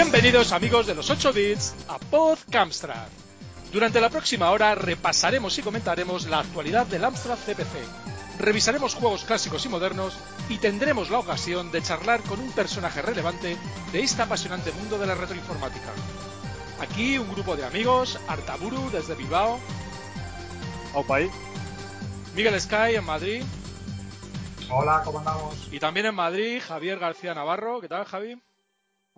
Bienvenidos amigos de los 8 bits a Pod Camstrad. Durante la próxima hora repasaremos y comentaremos la actualidad del Amstrad CPC. Revisaremos juegos clásicos y modernos y tendremos la ocasión de charlar con un personaje relevante de este apasionante mundo de la retroinformática. Aquí un grupo de amigos, Artaburu desde Bilbao, Aupai. Miguel Sky en Madrid Hola, ¿cómo andamos? y también en Madrid Javier García Navarro. ¿Qué tal, Javi?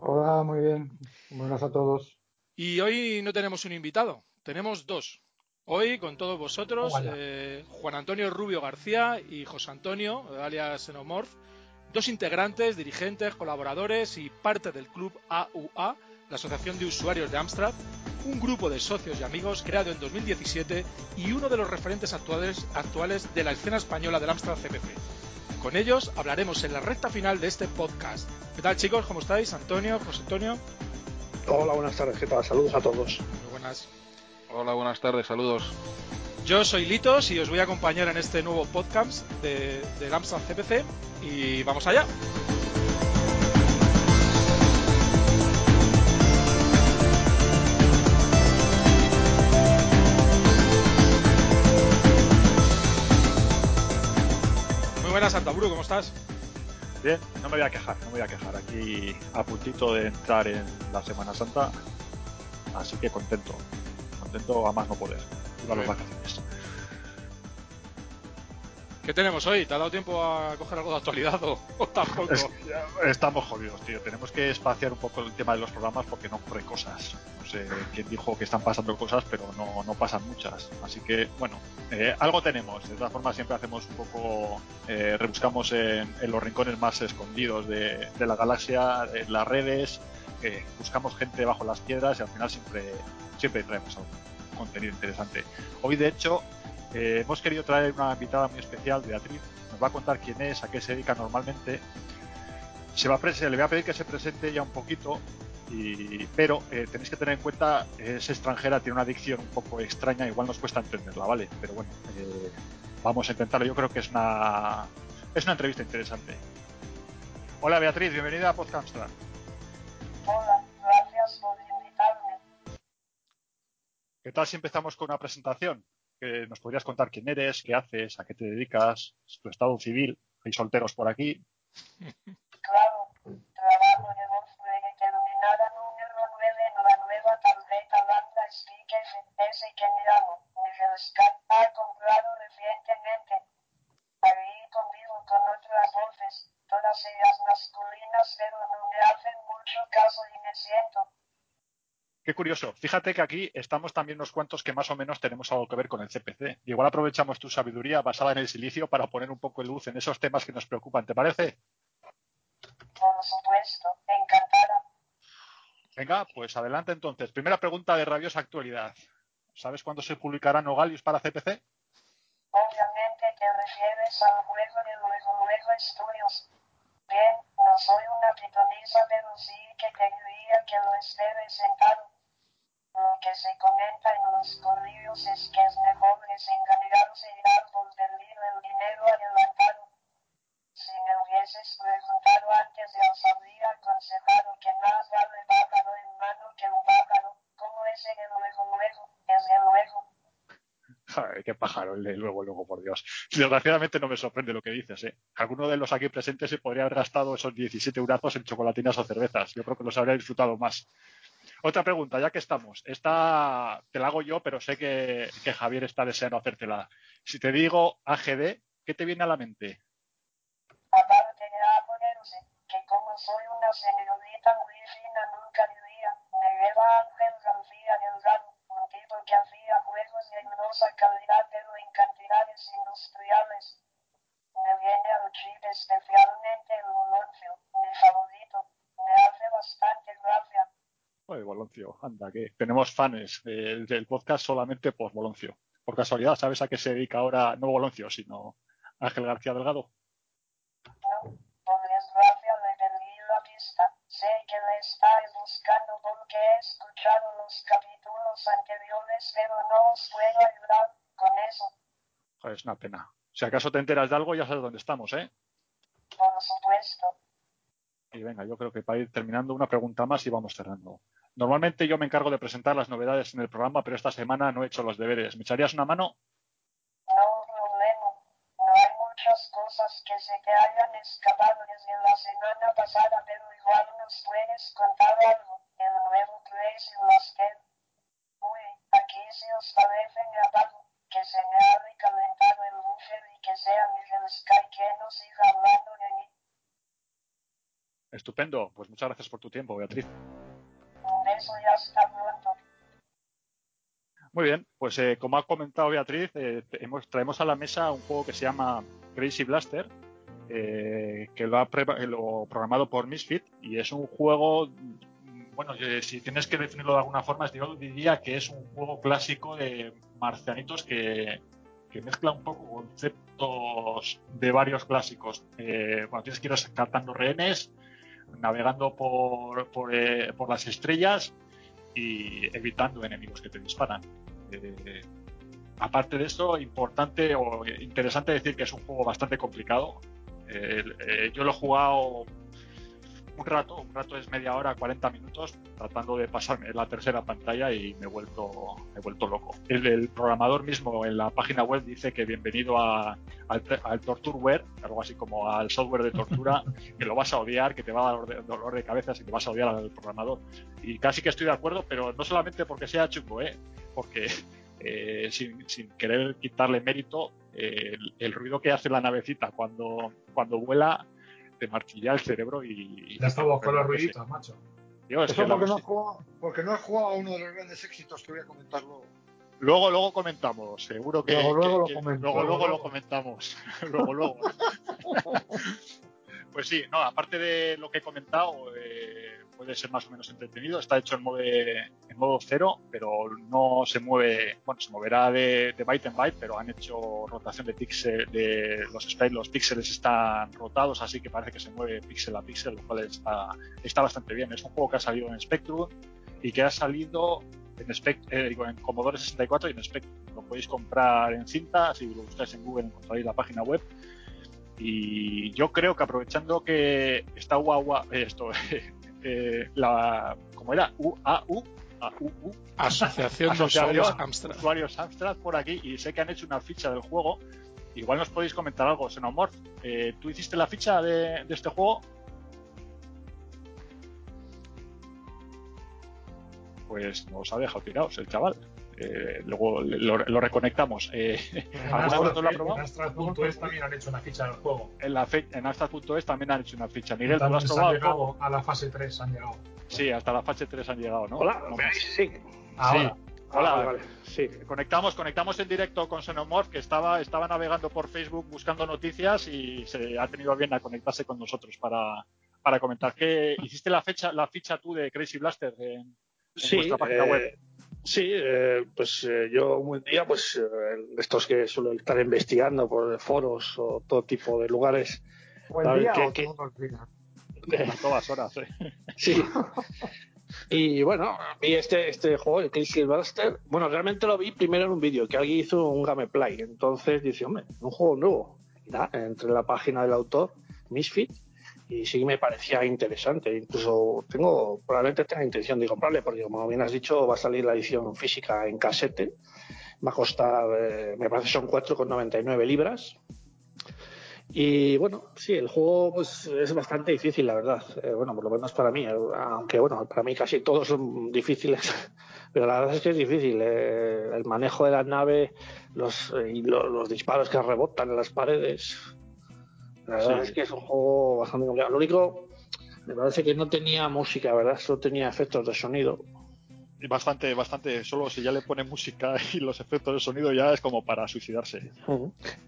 Hola, muy bien. Buenas a todos. Y hoy no tenemos un invitado, tenemos dos. Hoy con todos vosotros, eh, Juan Antonio Rubio García y José Antonio, alias Xenomorph, dos integrantes, dirigentes, colaboradores y parte del club AUA, la Asociación de Usuarios de Amstrad, un grupo de socios y amigos creado en 2017 y uno de los referentes actuales, actuales de la escena española del Amstrad CPC. Con ellos hablaremos en la recta final de este podcast. ¿Qué tal chicos? ¿Cómo estáis? Antonio, José Antonio. Hola, buenas tardes, ¿qué tal? Saludos a todos. Muy buenas. Hola, buenas tardes, saludos. Yo soy Litos y os voy a acompañar en este nuevo podcast de, del Amstrad CPC y vamos allá. Buenas, Santaburu, ¿cómo estás? Bien, no me voy a quejar, no me voy a quejar. Aquí a puntito de entrar en la Semana Santa, así que contento. Contento a más no poder. Las vacaciones. ¿Qué tenemos hoy? ¿Te ha dado tiempo a coger algo de actualidad o, o tampoco? Es- ya, estamos jodidos, tío. Tenemos que espaciar un poco el tema de los programas porque no ocurren cosas. No sé quién dijo que están pasando cosas, pero no, no pasan muchas. Así que, bueno, eh, algo tenemos. De todas formas, siempre hacemos un poco, eh, rebuscamos en, en los rincones más escondidos de, de la galaxia, en las redes, eh, buscamos gente bajo las piedras y al final siempre, siempre traemos algo, contenido interesante. Hoy, de hecho, eh, hemos querido traer una invitada muy especial, Beatriz. Nos va a contar quién es, a qué se dedica normalmente. Se va a se le voy a pedir que se presente ya un poquito, y, pero eh, tenéis que tener en cuenta, es extranjera, tiene una dicción un poco extraña, igual nos cuesta entenderla, ¿vale? Pero bueno, eh, vamos a intentarlo. Yo creo que es una, es una entrevista interesante. Hola Beatriz, bienvenida a Podcastra. Hola, gracias por invitarme. ¿Qué tal si empezamos con una presentación? Que nos podrías contar quién eres, qué haces, a qué te dedicas, tu estado civil. Hay solteros por aquí. Claro, trabajo de Volkswagen terminada número 9 en la nueva tarjeta Lambda Speak FS que me llamo ha comprado recientemente. Ahí convivo con otras voces, todas ellas masculinas, pero no me hacen mucho caso y me siento. Qué curioso. Fíjate que aquí estamos también unos cuantos que más o menos tenemos algo que ver con el CPC. Igual aprovechamos tu sabiduría basada en el silicio para poner un poco de luz en esos temas que nos preocupan. ¿Te parece? Por supuesto, encantada. Venga, pues adelante entonces. Primera pregunta de rabiosa actualidad. ¿Sabes cuándo se publicará Nogalius para CPC? Obviamente te refieres al juego de Luego Luego Studios. Bien, no soy una pitonisa, pero sí que te diría que lo esté presentado. Lo que se comenta en los corrillos es que es mejor desengañarse y dar por perdido el dinero adelantado. Si me hubieses preguntado antes, ya os habría aconsejado que más vale pájaro en mano que un pájaro. como ese de luego luego, es de luego. Joder, qué pájaro el de luego, luego, por Dios. Desgraciadamente no me sorprende lo que dices, ¿eh? Alguno de los aquí presentes se podría haber gastado esos 17 eurazos en chocolatinas o cervezas. Yo creo que los habría disfrutado más. Otra pregunta, ya que estamos. Esta te la hago yo, pero sé que, que Javier está deseando hacértela. Si te digo AGD, ¿qué te viene a la mente? Aparte de ponerse, que como soy una señorita muy fina nunca diría, me lleva Ángel García Delgado, un tipo que hacía juegos de dudosa calidad pero en cantidades industriales. Me viene al chip especialmente el Boloncio, mi favorito, me hace bastante gracia. Oye, Boloncio, anda, que tenemos fans eh, del podcast solamente por Boloncio. Por casualidad, ¿sabes a qué se dedica ahora? No Boloncio, sino Ángel García Delgado. No, por desgracia le perdí la pista. Sé que le estáis buscando porque he escuchado los capítulos anteriores, pero no os puedo ayudar con eso. Joder, es una pena. Si acaso te enteras de algo, ya sabes dónde estamos, ¿eh? Por supuesto. Y venga, yo creo que para ir terminando una pregunta más y vamos cerrando. Normalmente yo me encargo de presentar las novedades en el programa, pero esta semana no he hecho los deberes. ¿Me echarías una mano? No problema. No hay muchas cosas que se te hayan escapado desde la semana pasada, pero igual nos puedes contar algo. El nuevo Crazy Blaster. Uy, aquí si os parece apago. Que se me ha recalentado el buffer y que sea Miguel Sky que no siga hablando de mí. Estupendo. Pues muchas gracias por tu tiempo, Beatriz. Un beso y hasta pronto. Muy bien, pues eh, como ha comentado Beatriz, eh, hemos- traemos a la mesa un juego que se llama Crazy Blaster, eh, que lo ha lo programado por Misfit y es un juego, mm, bueno, eh, si tienes que definirlo de alguna forma, yo diría que es un juego clásico de marcianitos que, mezcla un poco conceptos de varios clásicos. Eh, bueno, tienes que ir captando rehenes, navegando por, por, eh, por las estrellas y evitando enemigos que te disparan. Eh, aparte de esto, importante o interesante decir que es un juego bastante complicado. Eh, eh, yo lo he jugado un rato, un rato es media hora, 40 minutos, tratando de pasarme la tercera pantalla y me he vuelto, me he vuelto loco. El, el programador mismo en la página web dice que bienvenido a- al, al Tortureware, algo así como al software de tortura, que lo vas a odiar, que te va a dar dolor de, cabeza y que vas a odiar al programador. Y casi que estoy de acuerdo, pero no solamente porque sea chungo, ¿eh? porque eh, sin, sin querer quitarle mérito, eh, el, el ruido que hace la navecita cuando, cuando vuela te martilla el cerebro y... Ya estamos con los Sí. ruiditos, macho. Es Eso que porque no, jugado, porque no has jugado a uno de los grandes éxitos que voy a comentar luego. Luego, luego comentamos, seguro que. Luego, luego que- lo que- comento, luego, luego, luego lo comentamos. luego, luego. pues sí, no, aparte de lo que he comentado, eh, puede ser más o menos entretenido. Está hecho en modo, en modo cero, pero no se mueve. Bueno, se moverá de, de byte en byte, pero han hecho rotación de píxel. De los sprites, los píxeles están rotados, así que parece que se mueve píxel a píxel, lo cual está, está bastante bien. Es un juego que ha salido en Spectrum y que ha salido en, Spect- eh, digo, en Commodore 64 y en Spectrum. Lo podéis comprar en cinta, si lo buscáis en Google encontraréis la página web. Y yo creo que aprovechando que está UAU, eh, esto, eh, la, ¿cómo era? UAU, AUU, Asociación de Asociación Usuarios Amstrad. usuarios Amstrad por aquí y sé que han hecho una ficha del juego. Igual nos podéis comentar algo, Xenomorph. Eh, ¿Tú hiciste la ficha de, de este juego? Pues nos ha dejado tirados el chaval. Eh, luego lo, lo reconectamos. Eh, En también han hecho una ficha del juego. En, la fe- en también han hecho una ficha. Miguel, ¿tú lo has probado han llegado a la fase 3, han llegado. Sí, hasta la fase 3 han llegado, ¿no? Hola, No. Sí. Ahora, Hola. Ah, vale, vale. Sí. Conectamos, conectamos en directo con Xenomorph, que estaba, estaba navegando por Facebook buscando noticias y se ha tenido a bien a conectarse con nosotros para, para comentar. ¿Qué, ¿Hiciste la fecha, la ficha tú de Crazy Blaster en, en Sí, vuestra página eh, web? Sí eh, pues eh, yo un buen día, pues eh, estos que suelo estar investigando por foros o todo tipo de lugares. ¿O el A ver, día ¿qué- o qué? todos los días? A todas horas, ¿eh? Sí. Y bueno, vi este, este juego, el Crazy Blaster. Bueno, realmente lo vi primero en un vídeo que alguien hizo un gameplay. Entonces dice, hombre, un juego nuevo. Y nada, entré en la página del autor, Misfit, y sí me parecía interesante. Incluso tengo, probablemente tenga intención de comprarle, porque como bien has dicho, va a salir la edición física en casete. Va a costar, eh, me parece son 4,99 libras. Y bueno, sí, el juego pues, es bastante difícil, la verdad. Eh, bueno, por lo menos para mí, aunque bueno, para mí casi todos son difíciles, pero la verdad es que es difícil. eh, el manejo de la nave los, y lo- los disparos que rebotan en las paredes. La verdad Sí. es que es un juego bastante complicado. Lo único, me parece que no tenía música, ¿verdad? Solo tenía efectos de sonido. Y Bastante, bastante. Solo si ya le ponen música y los efectos de sonido ya es como para suicidarse.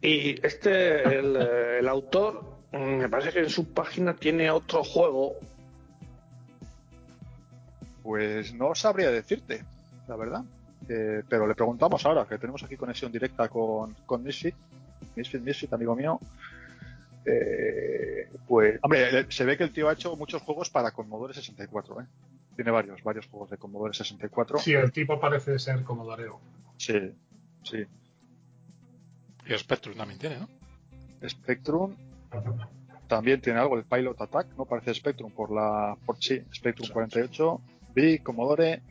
Y este, el, eh, el autor, mm, me parece que en su página tiene otro juego Pues no sabría decirte, la verdad. Eh, pero le preguntamos ahora, que tenemos aquí conexión directa con, con Misfit. Misfit, Misfit, amigo mío. Eh, pues, hombre, eh, se ve que el tío ha hecho muchos juegos para Commodore 64, ¿eh? Tiene varios, varios juegos de Commodore 64. sí, el tipo parece ser comodoreo. Sí, sí. Y Spectrum también tiene, ¿no? Spectrum también tiene algo, el Pilot Attack, ¿no? Parece Spectrum por la. Por, sí, Spectrum 48. VIC, Commodore.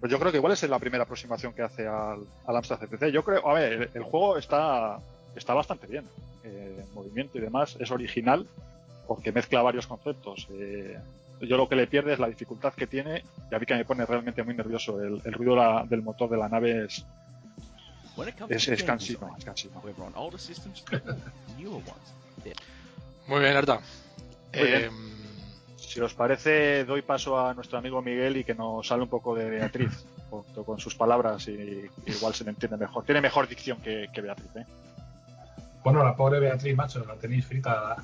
Pues yo creo que igual es la primera aproximación que hace al, al Amstrad CPC. Yo creo, a ver, el, el juego está, está bastante bien. Eh, movimiento y demás. Es original porque mezcla varios conceptos. Eh, yo lo que le pierde es la dificultad que tiene y a mí que me pone realmente muy nervioso. El, el ruido la- del motor de la nave es, es, es cansino, es cansino. whether on older systems or newer ones, they're Muy bien, Arta. Muy bien. Eh, Si os parece, doy paso a nuestro amigo Miguel y que nos hable un poco de Beatriz, junto con sus palabras y igual se le entiende mejor. Tiene mejor dicción que, que Beatriz, ¿eh? Bueno, la pobre Beatriz, macho, la tenéis frita.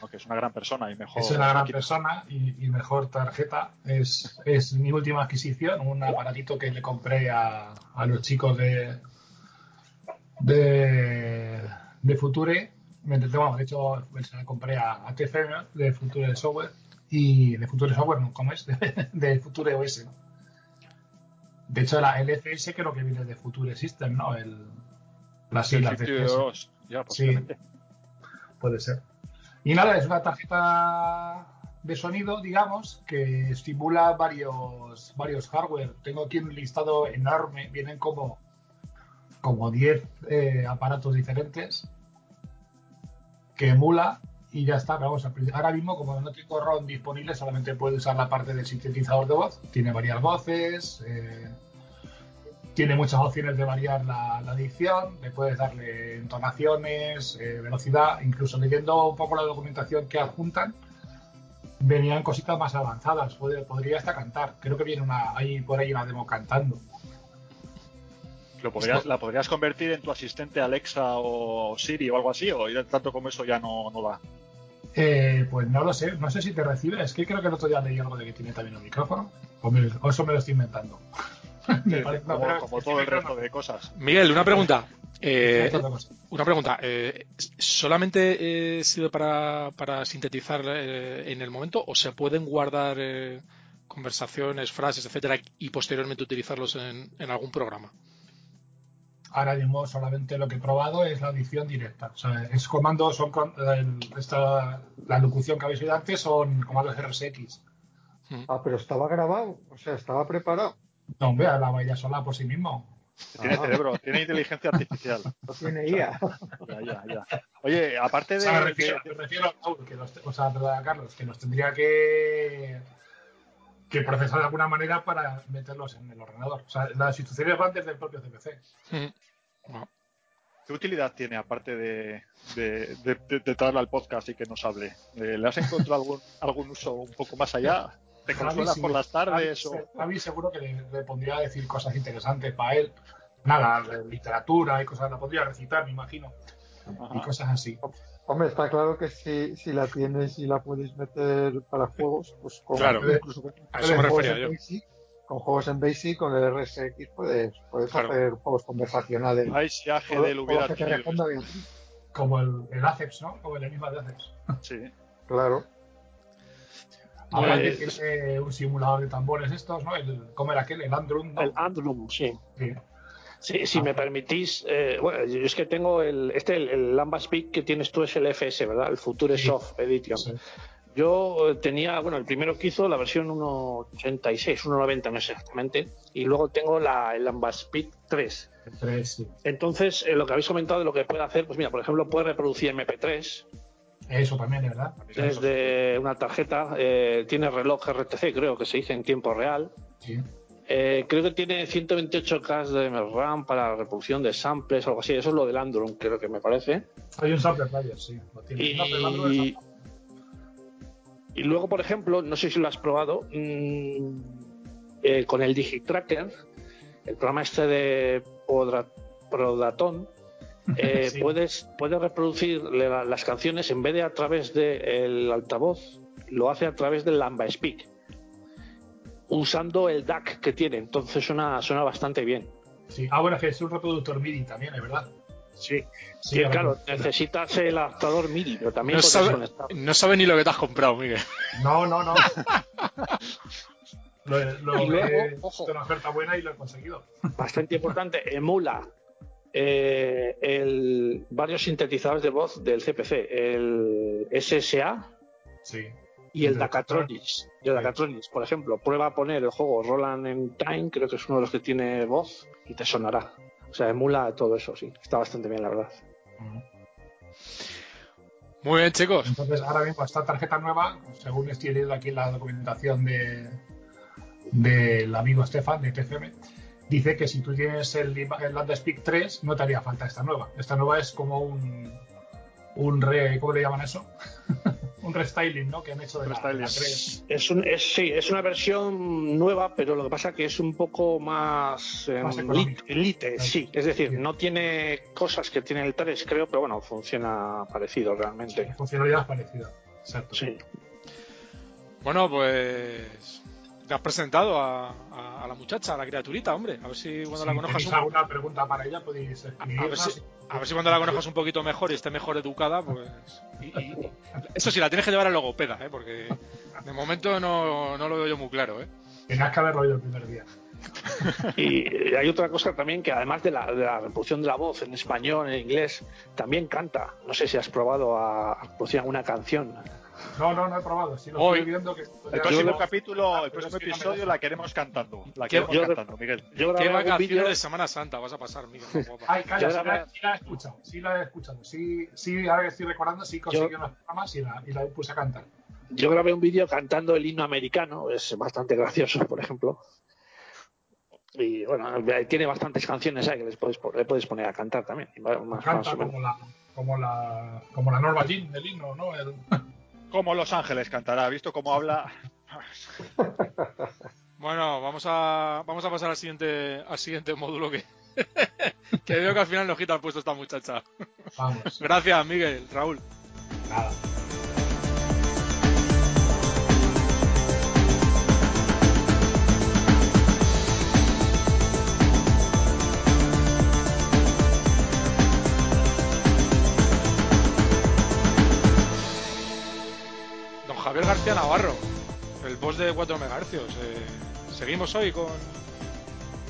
Porque es una gran persona y mejor. Es una gran persona y, y mejor tarjeta. Es, es mi última adquisición, un aparatito que le compré a, a los chicos de de, de Future. Bueno, de hecho, se la compré a, a TFM de Future Software y de Future Software, ¿no? ¿cómo es? De, de Future OS, ¿no? De hecho, la LFS creo que viene de Future System, ¿no? El, las siglas de FS. 52, ya, posiblemente. Puede ser. Y nada, es una tarjeta de sonido, digamos, que estimula varios, varios hardware. Tengo aquí un listado enorme, vienen como, como 10 eh, aparatos diferentes que emula y ya está. Vamos, ahora mismo, como no tengo ROM disponible, solamente puedo usar la parte del sintetizador de voz. Tiene varias voces, eh, tiene muchas opciones de variar la, la dicción, le puedes darle entonaciones, eh, velocidad, incluso leyendo un poco la documentación que adjuntan, venían cositas más avanzadas, Puede- podría hasta cantar, creo que viene una, hay por ahí una demo cantando. Lo podrías- ¿La podrías convertir en tu asistente Alexa o Siri o algo así? ¿O tanto como eso ya no, no va? Eh, pues no lo sé, no sé si te recibe, es que creo que el otro día leí algo de que tiene también un micrófono, o, me- o eso me lo estoy inventando. Me parece- no, como pero como es todo el resto no- de cosas. Miguel, una pregunta. Eh, una pregunta. eh, ¿Solamente eh, sirve para, para sintetizar eh, en el momento o se pueden guardar eh, conversaciones, frases, etcétera, y posteriormente utilizarlos en, en algún programa? Ahora mismo solamente lo que he probado es la edición directa. O sea, es comandos, son con- esta- la locución que habéis oído antes son comandos RSX. Ah, pero estaba grabado, o sea, estaba preparado. No, hombre, hablaba ella sola por sí mismo. Tiene Ah. cerebro, tiene inteligencia artificial. No tiene IA. Ya, ya, ya. Oye, aparte O de. sea, me de- refiero, me refiero a Raúl, que los, o sea, a Carlos, que los tendría que, que procesar de alguna manera para meterlos en el ordenador. O sea, las instrucciones van desde el propio CPC. Bueno, ¿Qué utilidad tiene aparte de, de, de- de- de traerlo al podcast y que nos hable? Eh, ¿Le has encontrado algún, algún uso un poco más allá? ¿Te Javi, consuelas sí. por las tardes? Javi, O... Javi seguro que le, le pondría a decir cosas interesantes para él. Nada, literatura y cosas, la podría recitar, me imagino. Y Ajá. cosas así. Hombre, está claro que si, si la tienes y la puedes meter para juegos, pues con, Claro. incluso con, a eso me refería en yo. Basic, con juegos en Basic, con el RSX, puedes, puedes Claro. hacer juegos conversacionales. Ay, si AGD Todo- le todo hubiera tenido. Como el, el ACEPS, ¿no? Como el enigma de ACEPS. Sí. Claro. Ahora Pues- que tiene un simulador de tambores estos, ¿no? El, ¿Cómo era aquel? El Andrum, ¿no? El Andrum, sí. Sí. Sí, si me permitís, eh, bueno, yo es que tengo el, este, el, el Lambda Speak que tienes tú es el FS, ¿verdad? El Future Sí. Soft Edition. Sí. Yo eh, tenía, bueno, el primero que hizo la versión 1.86, 1.90, no sé exactamente, y luego tengo la, el Lambda Speak 3. El 3, sí. Entonces, eh, lo que habéis comentado de lo que puede hacer, pues mira, por ejemplo, puede reproducir MP3 Eso también, ¿verdad? desde una tarjeta, eh, tiene reloj RTC, creo que se dice en tiempo real. Sí. Eh, creo que tiene 128K de RAM para la reproducción de samples o algo así. Eso es lo del Android, creo que me parece. Hay un sampler player, sí. Lo tiene. No, Y, es- y luego, por ejemplo, no sé si lo has probado, mm, eh, con el Digitracker, el programa este de Podra- Prodatón, eh, Sí. puedes, puedes reproducir la- las canciones en vez de a través del altavoz, lo hace a través del Lamba Speak, usando el DAC que tiene. Entonces suena, suena bastante bien. sí. Ah, bueno, es que es un reproductor MIDI también, ¿es verdad? Sí, ahora claro, necesitas el adaptador MIDI, pero también No sabe, conectar. no sabe ni lo que te has comprado, Miguel. No, no, no. lo, lo Y luego, he ojo. una oferta buena y lo he conseguido. bastante importante, emula eh, el, varios sintetizadores de voz del CPC, el SSA Sí. y el. Y el Dakatronics, por ejemplo, prueba a poner el juego Roland en Time, creo que es uno de los que tiene voz, y te sonará. O sea, emula todo eso, sí. Está bastante bien, la verdad. Muy bien, chicos. Entonces, ahora mismo esta tarjeta nueva, según estoy leyendo aquí la documentación de del amigo Stefan de TCM, dice que si tú tienes el, el Landspeak 3, no te haría falta esta nueva. Esta nueva es como un un re, ¿cómo le llaman eso? un restyling, ¿no? Que han hecho de la, la Restyling. 3. Es, un, es, sí, es una versión nueva, pero lo que pasa que es un poco más, eh, Más económica. elite, sí. Es decir, no tiene cosas que tiene el 3, creo, pero bueno, funciona parecido realmente. Funcionalidad parecida. Exacto. Sí. Bueno, pues. Te has presentado a, a- a la muchacha, a la criaturita, hombre. A ver si cuando Si la conozcas un alguna pregunta para ella, podéis a escribirla. ver, si, a ver si cuando la conozcas un poquito mejor y esté mejor educada, pues. y- y- eso sí, la tienes que llevar al logopeda, ¿eh? Porque de momento no, no lo veo yo muy claro, ¿eh? Tenías que haberlo oído el primer día. Y hay otra cosa también que además de la, de la reproducción de la voz en español, en inglés, también canta. No sé si has probado a, a reproducir alguna canción. No, no, no he probado. Sí lo Hoy. estoy viendo que. El próximo Yo- capítulo, el próximo episodio la queremos cantando. La ¿Qué- queremos yo- cantando, Miguel. Yo ¿Qué vacaciones de Semana Santa vas a pasar, Miguel? Ay, calla, sí, la, sí la he escuchado. Sí la he escuchado. Sí, sí ahora que estoy recordando, sí conseguí unos programas y la, y la puse a cantar. Yo grabé un vídeo cantando el himno americano, es bastante gracioso, por ejemplo. Y bueno, tiene bastantes canciones ahí que les puedes, le puedes poner a cantar también. Más, Canta como la, como la, como la Norma Jean del himno, ¿no? El- Como Los Ángeles cantará, ¿visto cómo habla? Bueno, vamos a, vamos a pasar al siguiente, al siguiente módulo que, que veo que al final nos quita el puesto esta muchacha. Vamos, Gracias, Miguel, Raúl. nada. Navarro, el boss de 4 MHz. Eh, ¿Seguimos hoy con,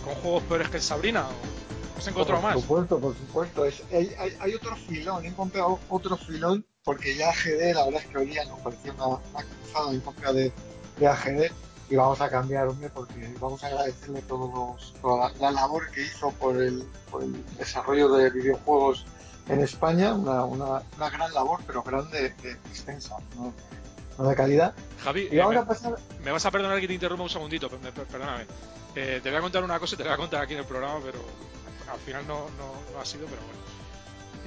con juegos peores que el Sabrina? ¿o ¿Has encontrado por más? supuesto, por supuesto. Es- hay, hay- hay otro filón, he encontrado otro filón porque ya AGD, la verdad es que hoy día nos pareció una, una cruzada en contra de, de AGD y vamos a cambiar, hombre, porque vamos a agradecerle todos los- toda la, la labor que hizo por el, por el desarrollo de videojuegos en España, una, una, una gran labor, pero grande, de, extensa, ¿no? No de calidad. Javi, Y eh, me, a pasar me vas a perdonar que te interrumpa un segundito, per- perdóname. Eh, te voy a contar una cosa y te la voy a contar aquí en el programa, pero al final no, no- no ha sido, pero bueno.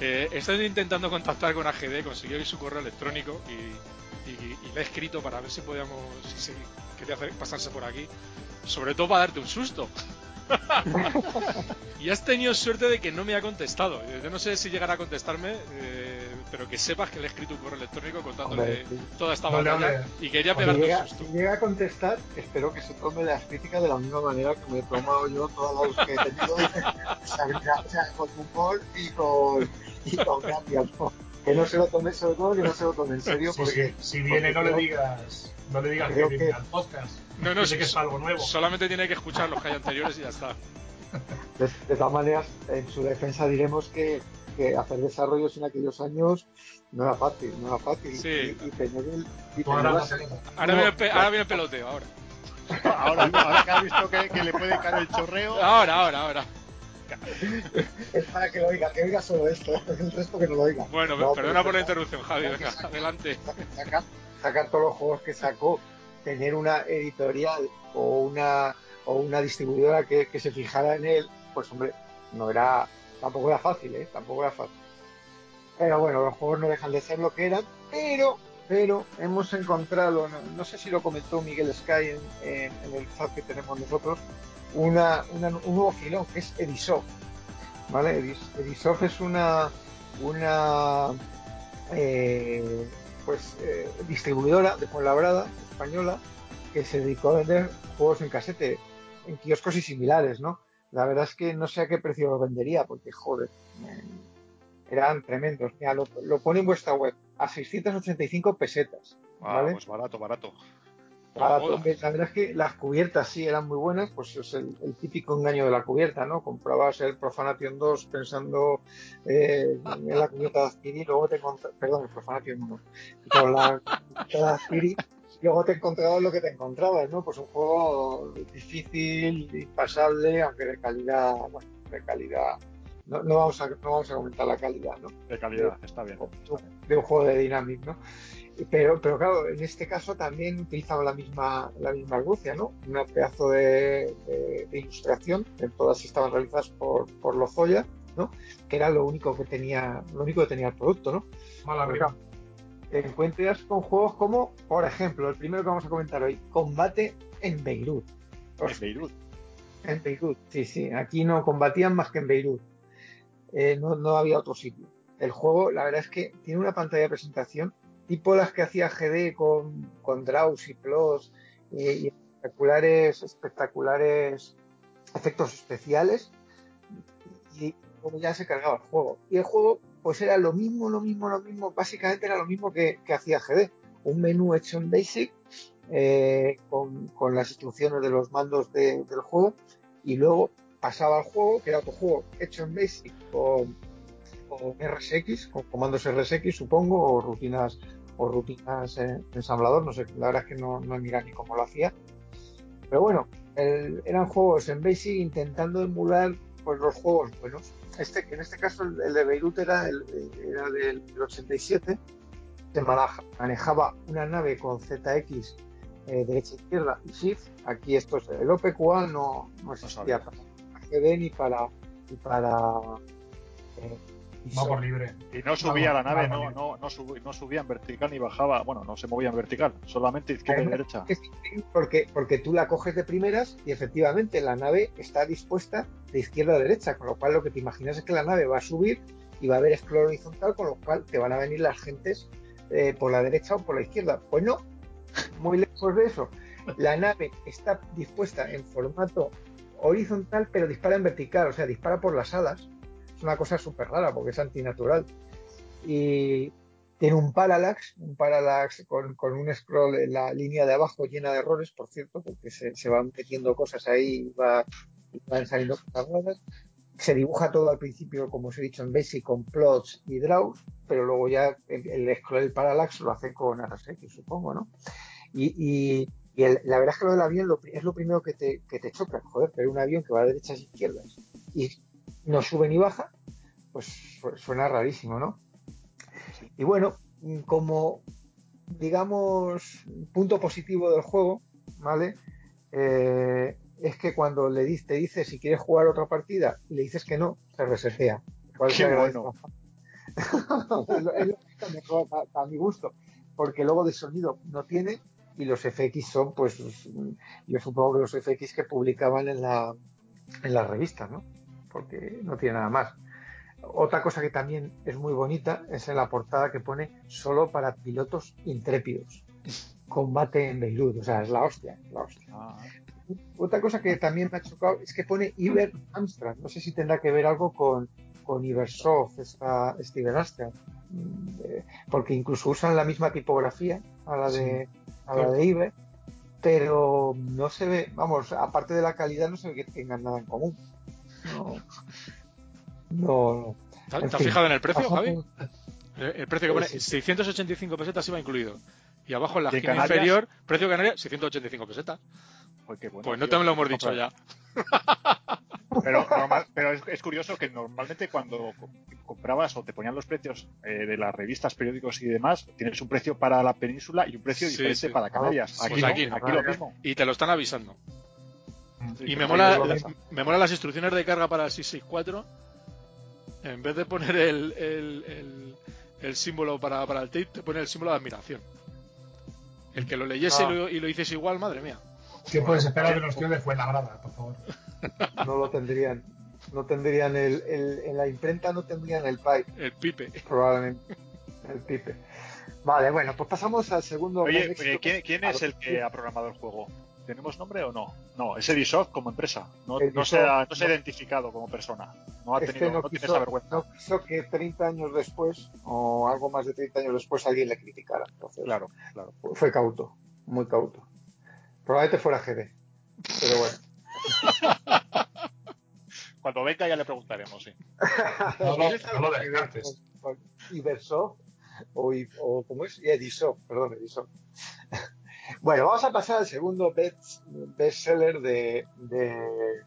Eh, estoy intentando contactar con AGD, conseguí hoy su correo electrónico y, y- y le he escrito para ver si podíamos, si se quería hacer- pasarse por aquí, sobre todo para darte un susto. y has tenido suerte de que no me ha contestado. Yo no sé si llegará a contestarme, eh, pero que sepas que le he escrito un correo electrónico contándole Hombre, sí. toda esta No batalla hables. y quería Si pegarte llega, un susto. si llega a contestar, espero que se tome las críticas de la misma manera que me he tomado yo todas las que he tenido Sabrina, o sea, con humor y con, y con gracia, ¿no? Que no se lo tome, sobre todo que no se lo tome en serio, Sí, porque sí, si viene, no porque le creo- digas, no le digas que creo viene que- al podcast. No, no, sí, que es algo nuevo. Solamente tiene que escuchar los que hay anteriores y ya está. de, de todas maneras, en su defensa diremos que, que hacer desarrollos en aquellos años no era fácil, no era fácil. Sí. Y, y tener el. Y Tú tener ahora. Ahora, viene, el pe- ya- ahora viene el peloteo, ahora. Ahora, ahora que ha visto que, que le puede caer el chorreo, Ahora, ahora, ahora. es para que lo oiga, que oiga solo esto, el resto que no lo oiga. Bueno, No, perdona pero por la interrupción, Javi. Venga, adelante. sacar, sacar todos los juegos que sacó, tener una editorial o una o una distribuidora que, se fijara en él, pues hombre, no era, tampoco era fácil, ¿eh? Tampoco era fácil. Pero bueno, los juegos no dejan de ser lo que eran, pero, pero hemos encontrado, no, sé si lo comentó Miguel Sky en, el chat que tenemos nosotros, una, una- un nuevo filón que es Edisoft. ¿Vale? Edis- Edisoft es una, una eh, pues eh, distribuidora de Fuenlabrada, española, que se dedicó a vender juegos en casete, en kioscos y similares, ¿no? La verdad es que no sé a qué precio lo vendería, porque joder, eh, eran tremendos. Mira, lo, lo pone en vuestra web, a 685 pesetas, ah, ¿vale? pues barato, barato. Para tope. la verdad es que las cubiertas sí eran muy buenas, pues es el, el típico engaño de la cubierta, ¿no? Comprabas el Profanation 2 pensando eh, en la cubierta de adquirir, luego te encontrabas, perdón, el Profanation 1, con la cubierta de y luego te encontrabas lo que te encontrabas, ¿no? Pues un juego difícil, impasable, aunque de calidad, bueno, de calidad, no, no vamos a, no vamos a comentar la calidad, ¿no? De calidad, está bien. está bien. de un juego de Dynamic, ¿no? Pero, pero claro, en este caso también utilizaba la misma, la misma argucia, ¿no? Un pedazo de, de- de ilustración, que todas estaban realizadas por, por Lozoya, ¿no? Que era lo único que tenía, lo único que tenía el producto, ¿no? Mala claro, te encuentras con juegos como, por ejemplo, el primero que vamos a comentar hoy, Combate en Beirut. Es Beirut. En Beirut, sí, sí. Aquí no combatían más que en Beirut. Eh, no, no había otro sitio. El juego, la verdad es que tiene una pantalla de presentación tipo las que hacía GD con, con Draws y Plus y espectaculares, efectos especiales y luego ya se cargaba el juego. Y el juego, pues era lo mismo, lo mismo, lo mismo, básicamente era lo mismo que, que hacía GD. Un menú hecho en Basic eh, con, con las instrucciones de los mandos de- del juego y luego pasaba al juego, que era otro juego hecho en Basic con, con RSX, con comandos RSX supongo, o rutinas o rutinas en ensamblador, no sé, la verdad es que no, no he mirado ni cómo lo hacía. Pero bueno, el- eran juegos en Basic intentando emular pues los juegos buenos. Este, en este caso el, el de Beirut era, el- era del, del 87, se maneja- manejaba una nave con ZX eh, derecha izquierda y shift. Aquí esto es el OPQA no, no existía para GD ni para ni para eh, Va por libre. Y no subía la nave, no, no, no, sub- no subía en vertical ni bajaba, bueno, no se movía en vertical, solamente izquierda y derecha. es que- porque, porque tú la coges de primeras y efectivamente la nave está dispuesta de izquierda a derecha, con lo cual lo que te imaginas es que la nave va a subir y va a haber scroll horizontal, con lo cual te van a venir las gentes eh, por la derecha o por la izquierda. Pues no, muy lejos de eso. La nave está dispuesta en formato horizontal, pero dispara en vertical, o sea, dispara por las alas. Es una cosa súper rara porque es antinatural. Y tiene un parallax, un parallax con, con un scroll en la línea de abajo llena de errores, por cierto, porque se, se van metiendo cosas ahí y, va- y van saliendo cosas raras. Se dibuja todo al principio, como os he dicho, en Basic con plots y draws, pero luego ya el, el scroll del parallax lo hace con RSX, supongo, ¿no? Y, y- y el- la verdad es que lo del avión lo es lo primero que te, que te choca, joder, pero un avión que va de derechas a izquierdas y no sube ni baja, pues su- suena rarísimo, ¿no? Y bueno, como digamos punto positivo del juego, ¿vale? Eh, es que cuando le dices, te dice si quieres jugar otra partida y le dices que no, se resetea. Cual Qué bueno. es lo es lo que está mejor a, a mi gusto, porque luego de sonido no tiene y los FX son, pues, yo supongo que los FX que publicaban en la, en la revista, ¿no? Porque no tiene nada más. Otra cosa que también es muy bonita es en la portada que pone solo para pilotos intrépidos. Combate en Beirut, o sea, es la hostia, la hostia. Ah, Otra cosa que también me ha chocado es que pone Iber Amstrad. No sé si tendrá que ver algo con, con Ibersoft, esta, este Iber Amstrad. Mm, eh, Porque incluso usan la misma tipografía a la de, a la de Iber, pero no se ve, vamos, aparte de la calidad, no se ve que tengan nada en común. No, no, no. ¿Te has fin. fijado en el precio, Javi? El, el precio que pone Sí. 685 pesetas iba incluido. Y abajo en la ¿Y en esquina Canarias? inferior, precio canaria, 685 pesetas. bueno, Pues no tío. te lo hemos dicho ya. Pero, normal- pero es, es curioso que normalmente cuando co- comprabas o te ponían los precios eh, de las revistas, periódicos y demás, tienes un precio para la península y un precio Sí, diferente sí. para Canarias. Ah, Aquí, pues no, aquí lo mismo. Y te lo están avisando. Sí, Y me mola, es lo la- mismo. me mola las instrucciones de carga para el 664. En vez de poner el, el, el- el símbolo para, para el tape, te pone el símbolo de admiración. El que lo leyese Ah. y, lo, y lo hiciese igual, madre mía. ¿Qué puedes esperar de los tíos de Fuenlabrada, por favor? no lo tendrían. No tendrían el, el- en la imprenta no tendrían el pipe, El pipe. probablemente. El pipe. Vale, bueno, pues pasamos al segundo Oye, eh, ¿quién, quién es el que ha programado el juego? ¿Tenemos nombre o no? No, es Edisoft como empresa. No, no, se, ha, no se ha identificado como persona. No ha Este tenido, no no tiene esa vergüenza. no quiso que 30 años después, o algo más de 30 años después, alguien le criticara. Entonces, Claro, claro. fue cauto, muy cauto. Probablemente fuera GD. Pero bueno. Cuando venga ya le preguntaremos, sí. No lo, no lo descartes. Ibersoft o, o ¿cómo es? Y Edisoft, perdón, Edisoft. Bueno, vamos a pasar al segundo best, bestseller de, de,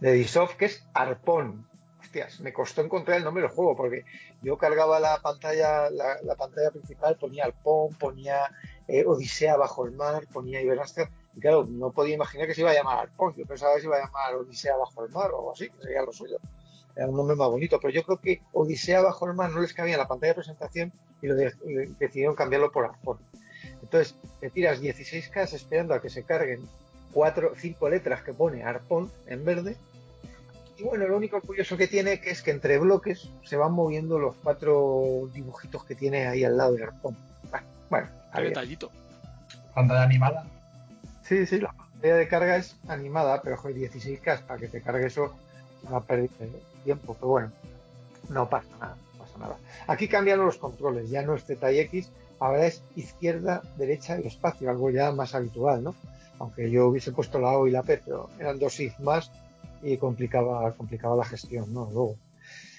de que es Arpón. Hostias, me costó encontrar el nombre del juego porque yo cargaba la pantalla, la, la pantalla principal, ponía Arpón, ponía eh, Odisea bajo el mar, ponía Iberastra, y claro, no podía imaginar que se iba a llamar Arpón. Yo pensaba que se iba a llamar Odisea bajo el mar o algo así, que sería lo suyo era un nombre más bonito, pero yo creo que Odisea bajo el mar no les cabía en la pantalla de presentación y, lo decidieron cambiarlo por Arpón. Entonces, te tiras 16K esperando a que se carguen cuatro, cinco letras que pone Arpón en verde. Y bueno, lo único curioso que tiene que es que entre bloques se van moviendo los cuatro dibujitos que tiene ahí al lado de Arpón. Bueno, Qué detallito. Pantalla animada. Sí, sí, la pantalla de carga es animada, pero joder, 16K para que te cargue eso es una pérdida de tiempo, pero bueno, no pasa nada, no pasa nada. Aquí cambiaron los controles, ya no es ZX, ahora es izquierda, derecha y espacio, algo ya más habitual, ¿no? Aunque yo hubiese puesto la O y la P, pero eran dos if más y complicaba, complicaba la gestión, ¿no? Luego.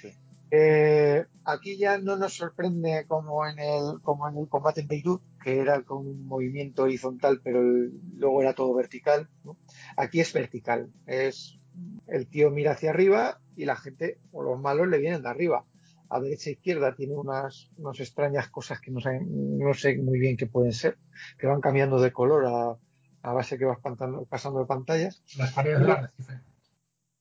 Sí. Eh, aquí ya no nos sorprende como en el como en el combate en Beirut, que era con un movimiento horizontal, pero el- luego era todo vertical. ¿no? Aquí es vertical, es el tío mira hacia arriba y la gente o los malos le vienen de arriba. A derecha e izquierda tiene unas, unas extrañas cosas que no sé, no sé muy bien qué pueden ser, que van cambiando de color a, a base que vas pantando- pasando de pantallas Las paredes de la Recife.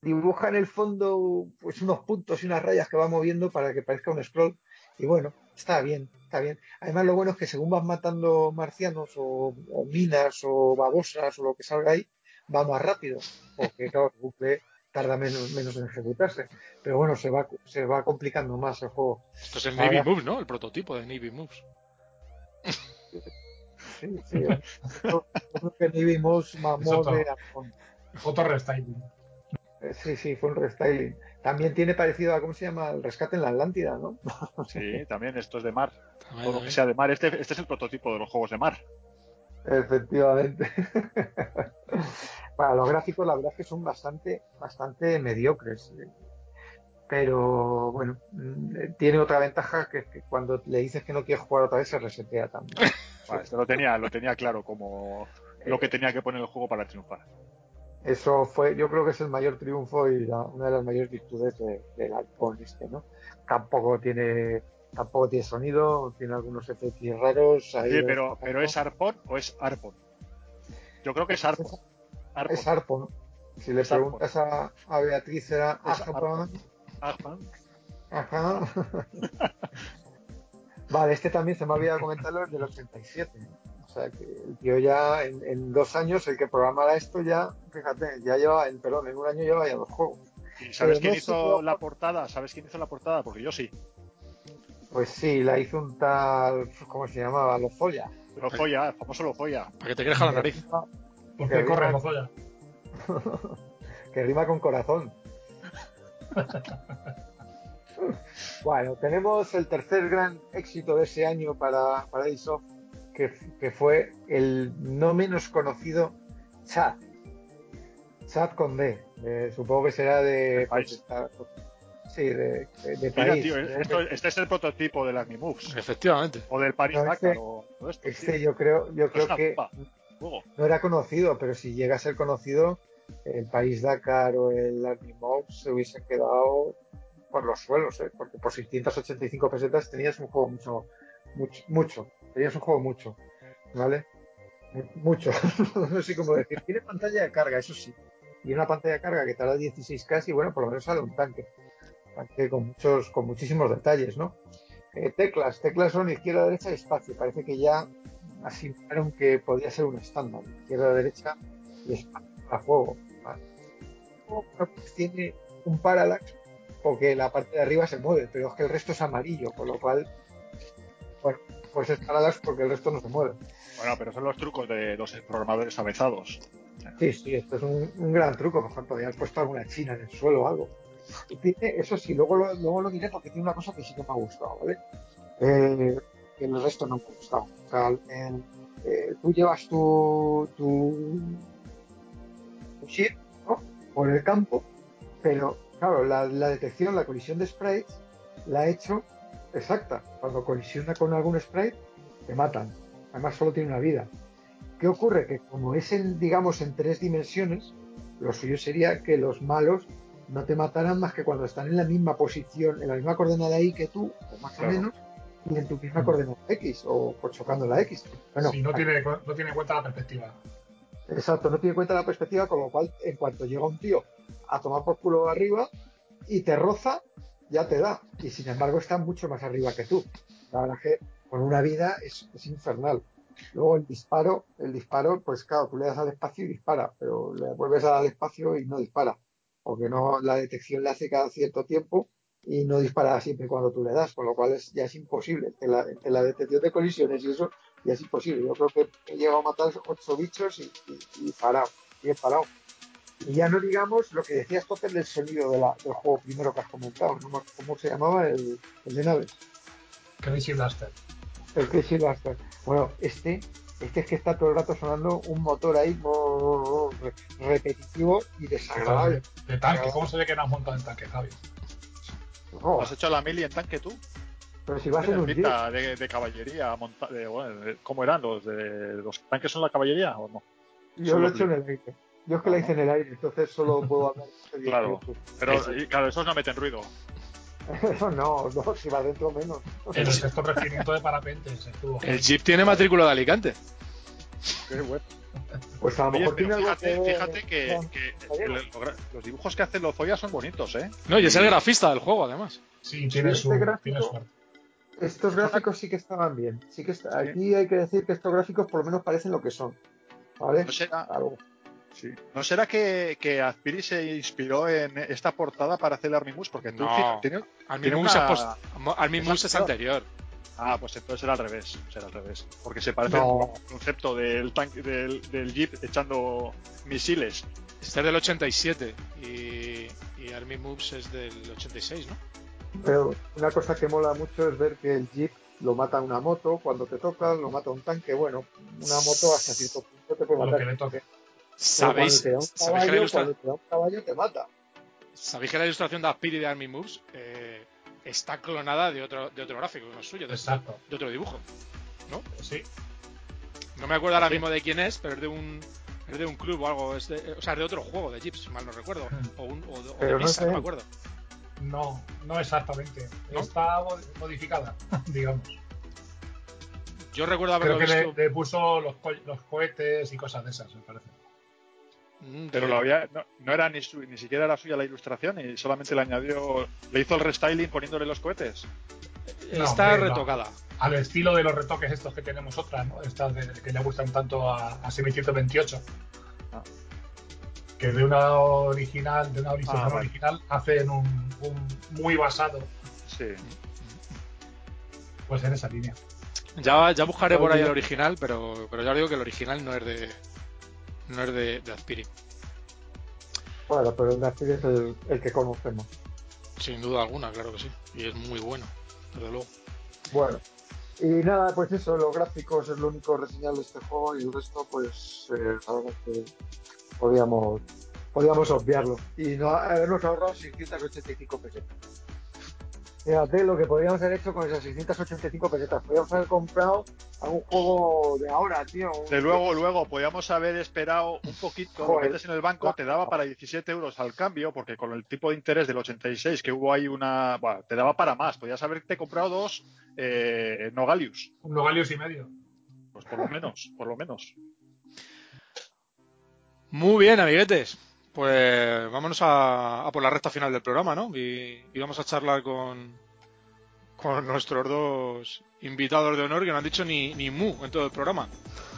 dibuja en el fondo pues unos puntos y unas rayas que va moviendo para que parezca un scroll y bueno, está bien, está bien. Además lo bueno es que según vas matando marcianos o, o minas o babosas o lo que salga ahí, va más rápido, porque claro, bucle tarda menos, menos en ejecutarse. Pero bueno, se va, se va complicando más el juego. Esto es el Navy Ahora- Moves, ¿no? El prototipo de Navy Moves. Sí, sí. Yo creo que ni vimos mamó de. Foto restyling. Eh, Sí, sí, fue un restyling. También tiene parecido a, ¿cómo se llama? El rescate en la Atlántida, ¿no? Sí, también esto es de mar. Todo lo que también. sea de mar. Este, este es el prototipo de los juegos de mar. Efectivamente. Para los gráficos, la verdad es que son bastante, bastante mediocres. Pero bueno, mm, tiene otra ventaja que, que cuando le dices que no quieres jugar otra vez se resetea también. Este lo tenía, lo tenía claro como lo que tenía que poner el juego para triunfar. Eso fue, yo creo que es el mayor triunfo y la- una de las mayores virtudes de- del iPhone este, ¿no? Tampoco tiene, tampoco tiene sonido, tiene algunos efectos raros. ahí Sí, pero, pero ¿es Arpon o es Arpon? Yo creo que es Arpon. Arpon. Es Arpon. Si le preguntas a, a Beatriz Es Arpon. Arpon. Ajá. vale, este también se me olvidado comentarlo, es del 87. O sea que el tío ya en, en dos años, el que programara esto ya, fíjate, ya lleva, en, perdón, en un año lleva ya dos juegos. ¿Y sabes Pero quién no hizo la portada? ¿Sabes quién hizo la portada? Porque yo sí. Pues sí, la hizo un tal, ¿cómo se llamaba? Lozoya. Lozoya, el famoso Lozoya. Para que te creja la nariz. ¿Por qué corre Lozoya? que rima con corazón. bueno, tenemos el tercer gran éxito de ese año para, para Ubisoft, que, que fue el no menos conocido Chat. Chat con D. Eh, supongo que será de. Sí, de, de- tío, De- esto- este es el prototipo del Moves Efectivamente. O del Paris No, Dakar este- o todo esto. este tío. yo creo, yo creo que bomba. No era conocido, pero si llega a ser conocido, el País Dakar o el Army Mob se hubiesen quedado por los suelos, ¿eh? porque por 685 pesetas tenías un juego mucho, mucho, mucho, tenías un juego mucho, ¿vale? Mu- Mucho, no sé cómo decir. Tiene pantalla de carga, eso sí, y una pantalla de carga que tarda 16 casi, bueno, por lo menos sale un tanque, tanque con muchos, con muchísimos detalles, ¿no? Eh, teclas, teclas son izquierda, derecha y espacio. Parece que ya asimilaron que podía ser un estándar, izquierda, derecha y espacio para juego. pues tiene un parallax porque la parte de arriba se mueve, pero es que el resto es amarillo, con lo cual, bueno, pues es parallax porque el resto no se mueve. Bueno, pero son los trucos de los programadores avezados. Sí, sí, esto es un, un gran truco. Por ejemplo, podrías puesto alguna china en el suelo o algo. Eso sí, luego lo, luego lo diré porque tiene una cosa que sí que me ha gustado, ¿vale? Eh, el resto no me ha gustado. O sea, eh, tú llevas tu, tu, tu ship por el campo, pero claro, la, detección, la colisión de sprites la ha hecho exacta. Cuando colisiona con algún sprite, te matan. Además, solo tiene una vida. ¿Qué ocurre? Que como es en, digamos, en tres dimensiones, lo suyo sería que los malos no te mataran más que cuando están en la misma posición, en la misma coordenada Y que tú, o más Claro. o menos, y en tu misma coordenada X, o, chocando la X. Bueno, Sí, no tiene, no tiene en cuenta la perspectiva. Exacto, no tiene en cuenta la perspectiva, con lo cual, en cuanto llega un tío a tomar por culo arriba y te roza, ya te da. Y sin embargo, está mucho más arriba que tú. La verdad es que con una vida es, es infernal. Luego el disparo, el disparo, pues claro, tú le das al espacio y dispara, pero le vuelves a dar al espacio y no dispara. Porque no, la detección la hace cada cierto tiempo y no dispara siempre cuando tú le das, con lo cual es, ya es imposible. En la, en la detección de colisiones y eso ya es imposible. Yo creo que he llegado a matar ocho bichos y, y, y parado, y he parado. Y ya no digamos lo que decías Toker del sonido de la- del juego primero que has comentado, ¿no? ¿cómo se llamaba? El, el de naves, Crazy Blaster. el Crazy Blaster. Bueno, este, es que está todo el rato sonando un motor ahí repetitivo y desagradable. De, de tanque. ¿Cómo se ve que no has montado en tanque, Javi? No, ¿Has hecho la mili en tanque tú? pero si vas en un de, de caballería, monta- de, bueno, ¿cómo eran los de los tanques son la caballería o no? yo lo he hecho en el aire. Yo es que la hice en el aire, entonces solo puedo hablar Claro. Pero Sí, sí. y, claro, esos no meten ruido. Eso no, no, si va dentro menos. En el sexto regimiento de parapentes estuvo. El Jeep tiene matrícula de Alicante. Qué bueno. Pues a lo Oye, mejor pero tiene algo fíjate, que fíjate que, que los los dibujos que hace Lozoya son bonitos, ¿eh? No, y es el grafista del juego, además. Sí, tiene este su, gráfico- tiene su arte. Estos gráficos sí que estaban bien. Sí que está-. Aquí hay que decir que estos gráficos por lo menos parecen lo que son. ¿Vale? ¿No será, Algo. Sí. ¿No será que, que Azpiri se inspiró en esta portada para hacer el Army Moose? Porque tú No. tiene- Army Tiene una- es, es anterior. Ah, pues entonces era al revés. Será al revés. Porque se parece No. al concepto del, tanque, del, del Jeep echando misiles. Este es del 87 y, y Army Moves es del 86, ¿no? Pero una cosa que mola mucho es ver que el Jeep lo mata una moto cuando te toca, lo mata un tanque. Bueno, una moto hasta cierto punto te puede Lo matar. que le toque. ¿Sabéis, Cuando te da un ¿sabéis, que la caballo, ilustra- cuando te da un caballo te mata. sabéis que la ilustración de Aspiri de Army Moves eh, está clonada de otro, de otro gráfico, no es suyo, de, Exacto. de otro dibujo? Sí. No me acuerdo ahora mismo de quién es, pero es de un es de un club o algo, es de- o sea, es de otro juego de Jeeps, si mal no recuerdo, Hmm. o, un, o o de Pero no sé. no me acuerdo. No, no exactamente. ¿No? Está mod- modificada, digamos. Yo recuerdo haberlo Creo que le, visto. le puso los, co- los cohetes y cosas de esas, me parece. Mm, Pero lo había, no, no era ni, su- ni siquiera era suya la ilustración y solamente le añadió, le hizo el restyling poniéndole los cohetes. está hombre, no. retocada. Al estilo de los retoques estos que tenemos otras, ¿no? Estas de- que le gustan tanto a, a 6128. Ah. Que de una original, de una Ah, vale. original, hacen un, un muy basado, Sí. pues en esa línea. Ya, ya buscaré por ahí el original, pero, pero ya os digo que el original no es de no es de, de Aspiri, Bueno, pero el Nashville es el, el que conocemos. sin duda alguna, claro que sí, y es muy bueno, desde luego. Bueno, y nada, pues eso, los gráficos es lo único reseñable de este juego y el resto, pues, eh, la verdad es que podíamos, podíamos obviarlo. Y no habernos ahorrado 685 pesetas. Fíjate lo que podríamos haber hecho con esas 685 pesetas. Podríamos haber comprado algún juego de ahora, tío. De luego, luego, podíamos haber esperado un poquito, lo metes en el banco, te daba para 17 euros al cambio, porque con el tipo de interés del 86, que hubo ahí una. Bueno, te daba para más, podías haberte comprado dos eh, Nogalius, Un Nogalius y medio. pues por lo menos, por lo menos. Muy bien, amiguetes. Pues vámonos a, a por la recta final del programa, ¿no? Y, y vamos a charlar con, con nuestros dos invitados de honor que no han dicho ni, ni mu en todo el programa.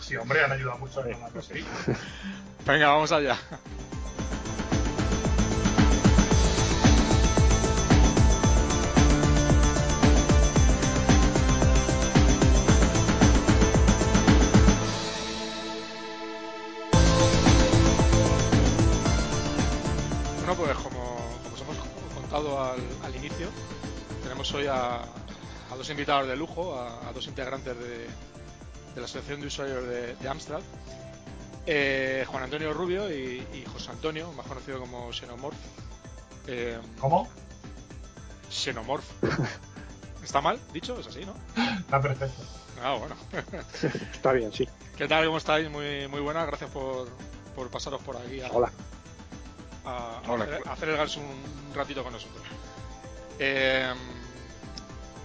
Sí, hombre, han ayudado mucho la sí. Venga, vamos allá. Tenemos hoy a, a dos invitados de lujo, a, a dos integrantes de, de la Asociación de Usuarios de, de Amstrad, eh, Juan Antonio Rubio y, y José Antonio, más conocido como Xenomorph. Eh, ¿Cómo? Xenomorph. ¿Está mal dicho? Es así, ¿no? Está perfecto. Ah, bueno. Está bien, sí. ¿Qué tal? ¿Cómo estáis? Muy, muy buenas. Gracias por, por pasaros por aquí a, Hola. a- a Hola. hacer, a hacer el gas un ratito con nosotros. Eh,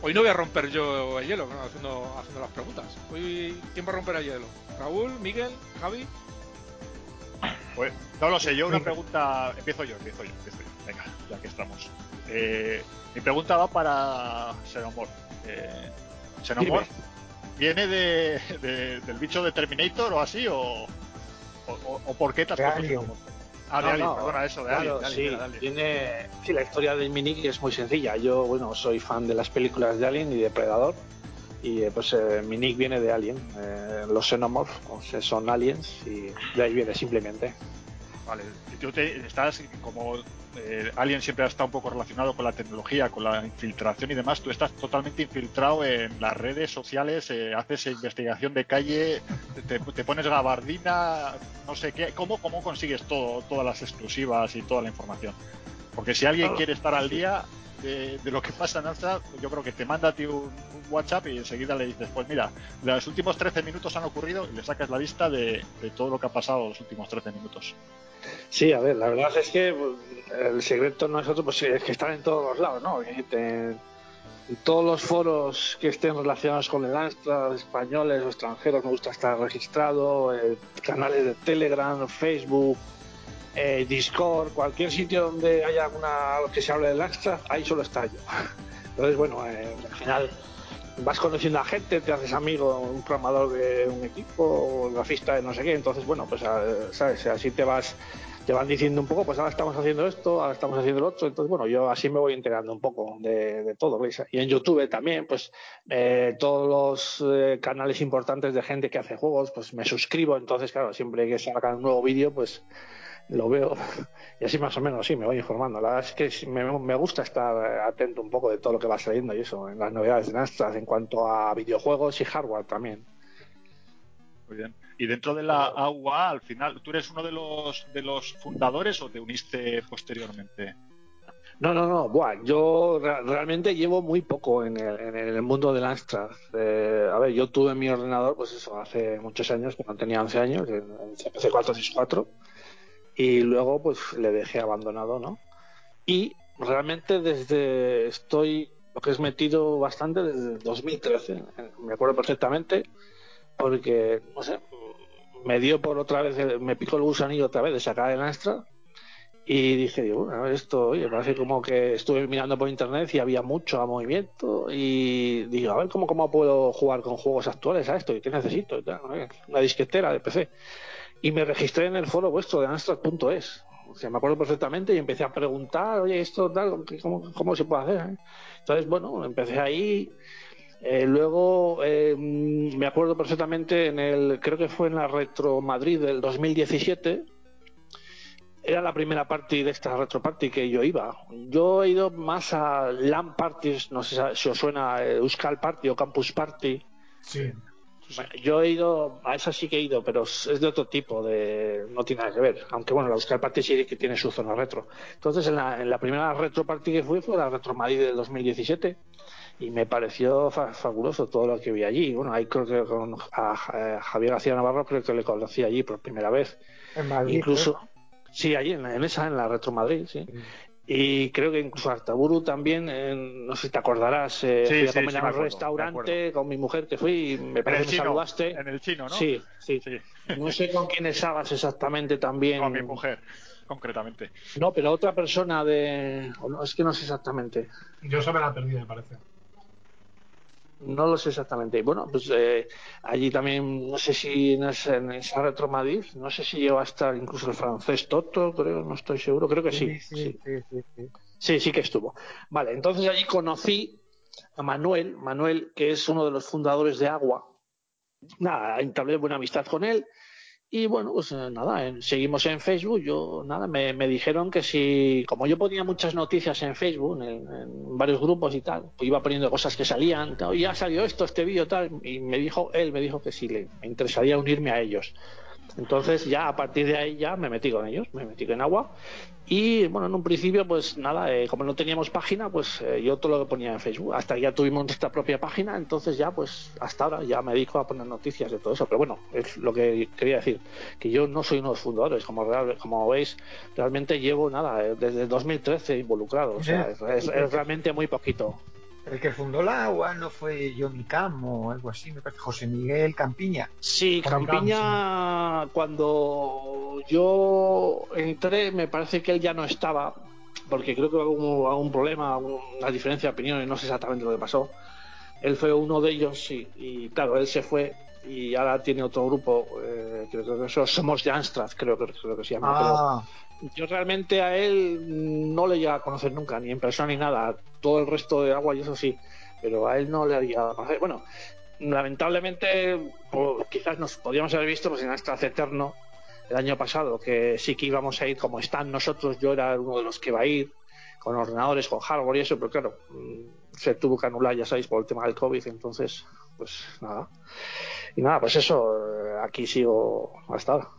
hoy no voy a romper yo el hielo ¿no? haciendo, haciendo las preguntas. Hoy, ¿quién va a romper el hielo? ¿Raúl? ¿Miguel? ¿Javi? Pues, no lo sé, yo una pregunta. Empiezo yo, empiezo yo, empiezo yo. Venga, ya que estamos. Eh, mi pregunta va para Xenomorph. Eh, ¿Xenomorph viene de, de- del bicho de Terminator o así? ¿O, o, o- o por qué te has De? Ah, de No, Alien, no, perdona, eso, de claro, Alien. de sí, de Alien. tiene, sí, la historia del Minik es muy sencilla. Yo, bueno, soy fan de las películas de Alien y de Predador. Y eh, pues eh, Minik viene de Alien. Eh, los Xenomorphs pues, eh, son aliens y de ahí viene simplemente. Vale, y tú te- estás como eh, Alien siempre ha estado un poco relacionado con la tecnología, con la infiltración y demás. Tú estás totalmente infiltrado en las redes sociales, eh, haces investigación de calle, te, te pones gabardina, no sé qué. ¿Cómo, cómo consigues todo, todas las exclusivas y toda la información? Porque si alguien Claro, quiere estar al día de, de lo que pasa en Amstrad, yo creo que te manda a ti un, un WhatsApp y enseguida le dices, pues mira, los últimos 13 minutos han ocurrido y le sacas la lista de, de todo lo que ha pasado los últimos 13 minutos. Sí, a ver, la verdad es que pues, el secreto no es otro, pues es que están en todos los lados, ¿no? En todos los foros que estén relacionados con el Amstrad, españoles o extranjeros, me gusta estar registrado, eh, canales de Telegram, Facebook, eh, Discord, cualquier sitio donde haya alguna que se hable del Amstrad, ahí solo está yo. Entonces, bueno, eh, al final vas conociendo a gente, te haces amigo, un programador de un equipo, un grafista de no sé qué, entonces, bueno, pues, a- ¿sabes? Así te vas te van diciendo un poco, pues ahora estamos haciendo esto, ahora estamos haciendo lo otro, entonces bueno, yo así me voy integrando un poco de, de todo, ¿veis? Y en YouTube también, pues eh, todos los eh, canales importantes de gente que hace juegos, pues me suscribo, entonces claro, siempre que salga un nuevo vídeo, pues lo veo y así más o menos sí, me voy informando. La verdad es que me, me gusta estar eh, atento un poco de todo lo que va saliendo y eso, en las novedades de Amstrad en cuanto a videojuegos y hardware también. Muy bien. Y dentro de la AUA, al final, ¿tú eres uno de los de los fundadores o te uniste posteriormente? No, no, no. Buah, yo re- realmente llevo muy poco en el, en el mundo del Amstrad. Eh, a ver, yo tuve mi ordenador, pues eso, hace muchos años, cuando tenía 11 años, en, en CPC 464, y luego pues le dejé abandonado, ¿no? Y realmente desde estoy, lo que es metido bastante desde el 2013, eh, me acuerdo perfectamente, porque, no sé, me dio por otra vez, el- me picó el gusanillo otra vez de sacar el Amstrad y dije, digo, bueno, esto, oye, parece como que estuve mirando por internet y había mucho movimiento y digo, a ver cómo, cómo puedo jugar con juegos actuales a esto y qué necesito una disquetera de PC. Y me registré en el foro vuestro de Amstrad.es. O sea, me acuerdo perfectamente y empecé a preguntar, oye, esto tal, ¿cómo, cómo se puede hacer? eh? Entonces, bueno, empecé ahí. Eh, luego eh, me acuerdo perfectamente en el, creo que fue en la Retro Madrid del 2017, era la primera party de esta retro party que yo iba. Yo he ido más a LAN parties, no sé si os suena Euskal Party o Campus Party. Sí. Yo he ido, a esa sí que he ido, pero es de otro tipo, de no tiene nada que ver. Aunque bueno, la Euskal Party sí que tiene su zona retro. Entonces, en la, en la primera retro party que fui fue la Retro Madrid del 2017 y me pareció fa- fabuloso todo lo que vi allí. Bueno, ahí creo que con a, a Javier García Navarro creo que le conocí allí por primera vez. En Madrid. Incluso, sí, allí en, en esa, en la Retro Madrid, sí. Y creo que incluso Artaburu también, eh, no sé si te acordarás, eh, Sí, fui a comer sí, a un acuerdo, restaurante con mi mujer que fui y me En parece que me chino, saludaste. en el chino, ¿no? Sí, sí. Sí, No sé con quién estabas exactamente también. a mi mujer, concretamente. No, pero otra persona de. es que no sé exactamente. Yo se me la perdido, me parece. No lo sé exactamente. Y Bueno, pues eh, allí también, no sé si en esa, en esa Retro Madrid, no sé si llegó a estar incluso el francés Toto, creo, no estoy seguro, creo que sí. sí, sí. sí, sí, sí. Sí, sí que estuvo. Vale, entonces allí conocí a Manuel, Manuel, que es uno de los fundadores de Agua. Nada, entablé buena amistad con él Y bueno, pues eh, nada, seguimos en Facebook. Yo, nada, me, me dijeron que si, como yo ponía muchas noticias en Facebook, en, varios grupos y tal, pues iba poniendo cosas que salían, y ya salió esto, este vídeo, tal, y me dijo, él me dijo que sí, le interesaría unirme a ellos. Entonces ya a partir de ahí ya me metí con ellos, me metí con agua. Y bueno, en un principio pues nada, eh, como no teníamos página, pues eh, yo todo lo que ponía en Facebook, hasta que ya tuvimos nuestra propia página, entonces ya pues hasta ahora ya me dedico a poner noticias de todo eso, pero bueno, es lo que quería decir, que yo no soy uno de los fundadores, como, real- como veis, realmente llevo nada, eh, desde el 2013 involucrado, o sea, es, es- es realmente muy poquito. El que fundó la agua no fue Johnny Cam o algo así, me parece. José Miguel Campiña. Sí, Campiña, cuando yo entré, me parece que él ya no estaba, porque creo que hubo algún problema, una diferencia de opiniones, no sé exactamente lo que pasó. Él fue uno de ellos, sí, y claro, él se fue y ahora tiene otro grupo, eh, creo que eso somos de Amstrad, creo, que- creo que se llama. pero- Ah, yo realmente a él no le llegué a conocer nunca, ni en persona ni nada. Todo el resto de agua y eso sí, pero a él no le había a conocer. Bueno, lamentablemente, quizás nos podíamos haber visto pues, en Astraz Eterno el año pasado, que sí que íbamos a ir como están nosotros. Yo era uno de los que iba a ir con ordenadores, con hardware y eso, pero claro, mm, se tuvo que anular, ya sabéis, por el tema del COVID. Entonces, pues nada. Y nada, pues eso, eh, aquí sigo hasta ahora.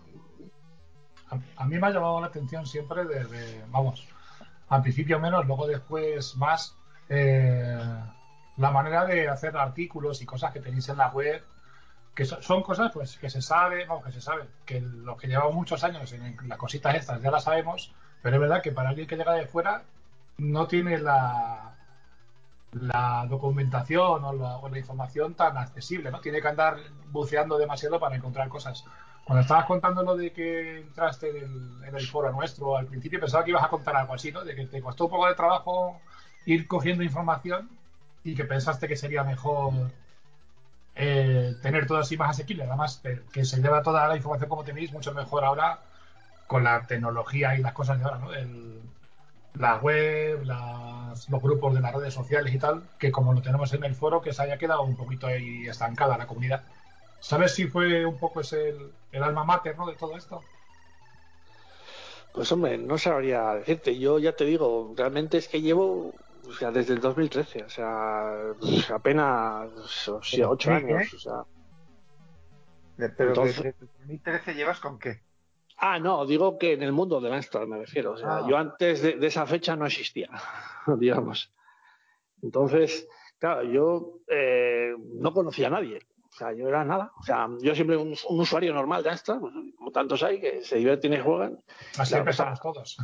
A, mí me ha llamado la atención siempre desde, vamos, al principio menos, luego después más, eh, la manera de hacer artículos y cosas que tenéis en la web, que so- son cosas pues que se sabe, vamos, que se sabe, que los que llevamos muchos años en las cositas estas ya las sabemos, pero es verdad que para alguien que llega de fuera no tiene la, la documentación o la, o la información tan accesible, ¿no? Tiene que andar buceando demasiado para encontrar cosas. Cuando estabas contando lo de que entraste en el, en el foro nuestro al principio, pensaba que ibas a contar algo así, ¿no? De que te costó un poco de trabajo ir cogiendo información y que pensaste que sería mejor eh, tener todo así más asequible. Además, que, se lleva toda la información como tenéis mucho mejor ahora con la tecnología y las cosas de ahora, ¿no? El- la web, las- los grupos de las redes sociales y tal, que como lo tenemos en el foro, que se haya quedado un poquito ahí estancada la comunidad. ¿Sabes si fue un poco ese el, el alma mater ¿no? de todo esto? Pues hombre, no sabría decirte. Yo ya te digo, realmente es que llevo, o sea, desde el 2013, o sea, pues, apenas o sea, ocho ¿Sí, años, o sea. pero Entonces- desde 2013 llevas con qué? Ah, no, digo que en el mundo de Amstrad me refiero. O sea, Ah. yo antes de, de esa fecha no existía, digamos. Entonces, claro, yo eh, no conocía a nadie. O sea, yo era nada. O sea, yo siempre un, un usuario normal de Amstrad, pues, como tantos hay, que se divierten y juegan. Así Claro, empezamos todos.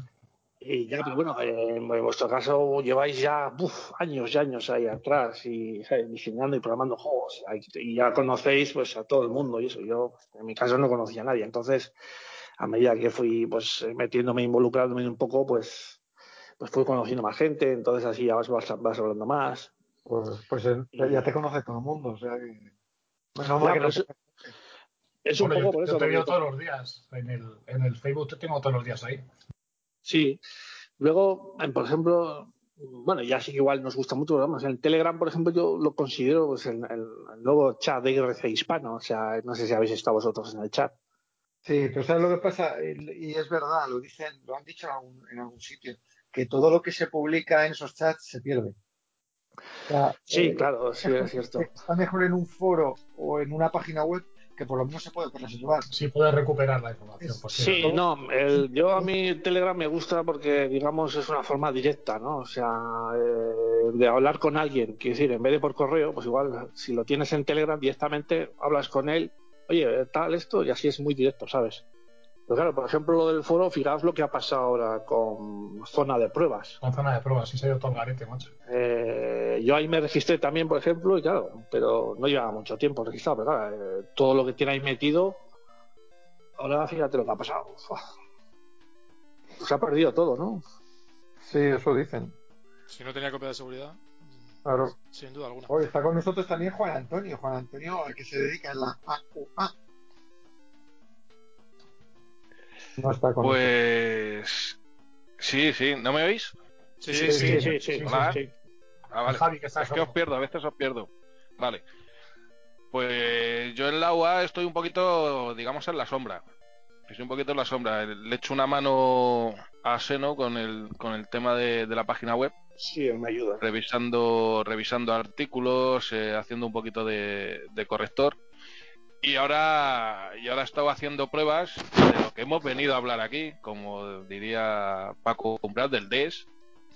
Y ya, pero bueno, eh, en vuestro caso lleváis ya uf, años y años ahí atrás y ¿sabes? diseñando y programando juegos y ya conocéis pues a todo el mundo y eso. Yo en mi caso no conocía a nadie, entonces a medida que fui pues metiéndome, involucrándome un poco, pues pues fui conociendo más gente, entonces así ya vas, vas, vas hablando más. Pues, pues eh, ya te conoce todo el mundo, o sea que... Menos mal que no Es un Hombre, poco yo, por yo eso. te veo todos los días. En el, en el Facebook te tengo todos los días ahí. Sí. Luego, por ejemplo, bueno, ya sí que igual nos gusta mucho, pero vamos, en Telegram, por ejemplo, yo lo considero pues, el, el- nuevo chat de IRC hispano. O sea, no sé si habéis estado vosotros en el chat. Sí, pero ¿sabes lo que pasa? Y es verdad, lo dicen, lo han dicho en algún, en algún sitio, que todo lo que se publica en esos chats se pierde. O sea, Sí, eh, claro, sí, es cierto. Está mejor en un foro o en una página web que por lo menos se puede conservar. Sí, puedes recuperar la información. Sí, no, el- yo a mí Telegram me gusta porque, digamos, es una forma directa, ¿no? O sea, eh, de hablar con alguien, quiero decir, en vez de por correo, pues igual, si lo tienes en Telegram directamente, hablas con él, oye, tal esto, y así es muy directo, ¿sabes? Pero claro, por ejemplo, lo del foro, fijaos lo que ha pasado ahora con zona de pruebas. Con zona de pruebas, sí se ha ido todo el garete, macho. Eh, yo ahí me registré también, por ejemplo, y claro, pero no llevaba mucho tiempo registrado, pero claro, eh, todo lo que tiene ahí metido, ahora fíjate lo que ha pasado. Uf. Se ha perdido todo, ¿no? Sí, eso dicen. Si no tenía copia de seguridad, Claro. sin duda alguna. Hoy está con nosotros también Juan Antonio. Juan Antonio, al que se dedica en la AUA. No está con nosotros. Pues. Sí, sí, ¿no me oís? Sí, sí, sí, sí, sí, sí, Hola. sí. Ah, vale. Javi, que está Es que os pierdo, a veces os pierdo. Vale. Pues yo en la UA estoy un poquito, digamos, en la sombra. estoy un poquito en la sombra. Le echo una mano a Seno con el, con el tema de, de la página web, Sí, me ayuda. revisando, revisando artículos, eh, haciendo un poquito de, de corrector. Y ahora, y ahora he estado haciendo pruebas de lo que hemos venido a hablar aquí, como diría Paco Umbral, del DES,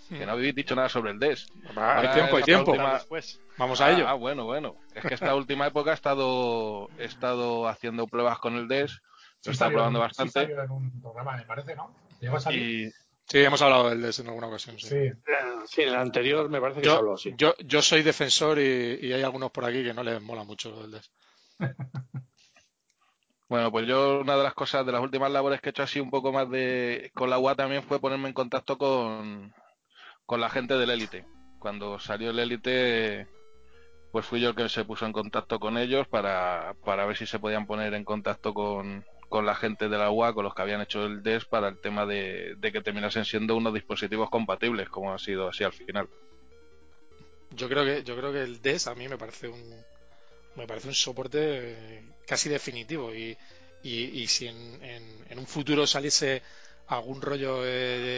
que no habéis dicho nada sobre el DES. Hay tiempo, hay tiempo. última- Después. Vamos a Ah, ello. Ah, bueno, bueno. Es que esta última época he estado, he estado haciendo pruebas con el DES, Sí lo salió probando en- sí bastante. salió en un programa, me parece, ¿no? ¿Llegó a salir? Y Sí, hemos hablado del DES en alguna ocasión. Sí. Sí. Sí, en el anterior me parece que se Yo, habló, sí. yo, yo soy defensor y, y hay algunos por aquí que no les mola mucho lo del DES. Bueno, pues yo una de las cosas, de las últimas labores que he hecho así un poco más de con la UA también fue ponerme en contacto con, con la gente del Élite. Cuando salió el Élite, pues fui yo el que se puso en contacto con ellos para, para ver si se podían poner en contacto con, con la gente de la UA, con los que habían hecho el DES para el tema de, de que terminasen siendo unos dispositivos compatibles, como ha sido así al final. Yo creo que, yo creo que el DES a mí me parece un, me parece un soporte eh, casi definitivo y, y, y si en, en- en un futuro saliese algún rollo eh,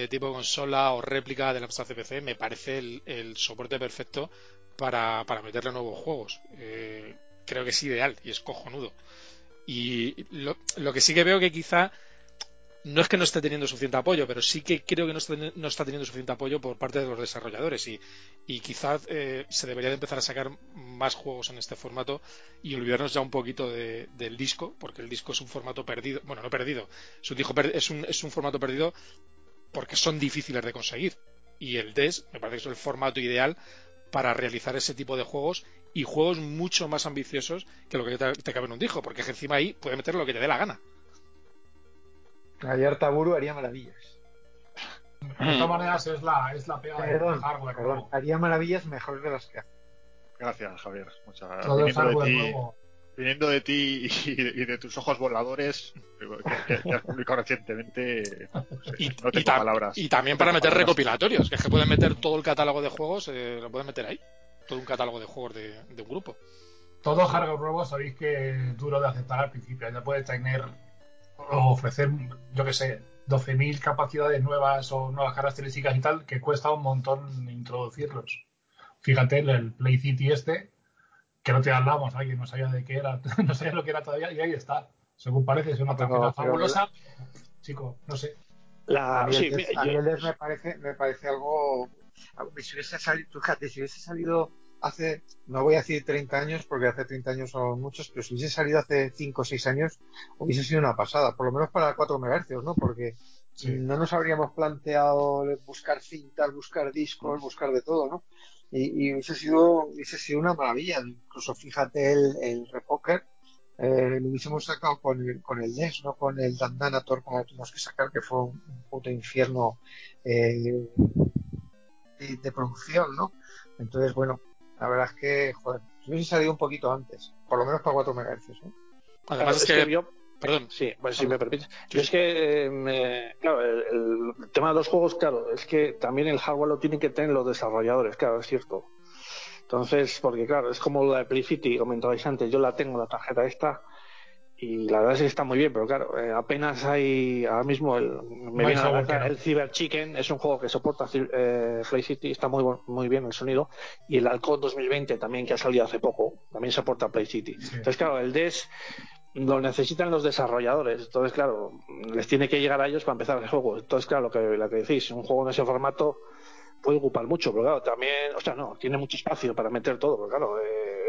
de tipo consola o réplica del Amstrad CPC, me parece el, el soporte perfecto para, para meterle nuevos juegos. Eh, creo que es ideal y es cojonudo. Y lo, lo que sí que veo que quizá no es que no esté teniendo suficiente apoyo, pero sí que creo que no está, no está teniendo suficiente apoyo por parte de los desarrolladores y, y quizás eh, se debería de empezar a sacar más juegos en este formato y olvidarnos ya un poquito de- del disco, porque el disco es un formato perdido, bueno, no perdido, es un, es un, formato perdido porque son difíciles de conseguir y el DES me parece que es el formato ideal para realizar ese tipo de juegos y juegos mucho más ambiciosos que lo que te, te cabe en un disco, porque encima ahí puedes meter lo que te dé la gana. Ayer Taburu haría maravillas. De todas maneras, es la, es la pega del Perdón, hardware perdón, nuevo. haría maravillas mejores de las que hace. Gracias, Javier. Muchas Todo el viniendo, de hardware ti, nuevo. viniendo de ti y de, y de tus ojos voladores que, que- que has publicado recientemente, no sé, Y, no tengo palabras. y también No para meter palabras. recopilatorios, que es que pueden meter todo el catálogo de juegos, eh, lo pueden meter ahí. Todo un catálogo de juegos de, de un grupo. Todo hardware nuevo sabéis que es duro de aceptar al principio. Ya puede tener o ofrecer, yo que sé, 12.000 capacidades nuevas o nuevas características y tal, que cuesta un montón introducirlos. Fíjate, el, el Play City este, que no te hablamos, alguien no sabía de qué era, no sabía lo que era todavía, y ahí está. Según parece, es una tarjeta fabulosa. Chico, no sé. La, a mí sí, el mira, Des- a yo- mí el Des me parece, me parece algo. Si hubiese salido, fíjate, si hubiese salido hace, no voy a decir 30 años, porque hace 30 años son muchos, pero si hubiese salido hace 5 o 6 años, hubiese sido una pasada, por lo menos para 4 MHz, ¿no? Porque Sí. no nos habríamos planteado buscar cintas, buscar discos, buscar de todo, ¿no? Y, y hubiese sido, hubiese sido una maravilla. Incluso fíjate el, el Repoker, eh, lo hubiésemos sacado con el, con el NES, no con el Dandanator como lo tuvimos que sacar, que fue un, un puto infierno eh, de, de producción, ¿no? Entonces, bueno, la verdad es que, joder, si hubiese salido un poquito antes, por lo menos para 4 MHz, ¿eh? Además claro, es que, yo, perdón, Sí, pues si me permites. Yo es que, eh, me- claro, el, el tema de los juegos, claro, es que también el hardware lo tienen que tener los desarrolladores, claro, es cierto. Entonces, porque claro, es como la de Play City, comentabais antes, yo la tengo, la tarjeta esta, y la verdad es que está muy bien, pero claro, eh, apenas hay, ahora mismo, el, me viene a la el Cyber Chicken, es un juego que soporta eh, Play City, está muy, muy bien el sonido, y el Alcon 2020 también, que ha salido hace poco, también soporta Play City. Sí. Entonces, claro, el DES lo necesitan los desarrolladores. Entonces, claro, les tiene que llegar a ellos para empezar el juego. Entonces, claro, lo que, lo que decís, un juego en ese formato puede ocupar mucho, pero claro, también, o sea, no, tiene mucho espacio para meter todo, pero claro,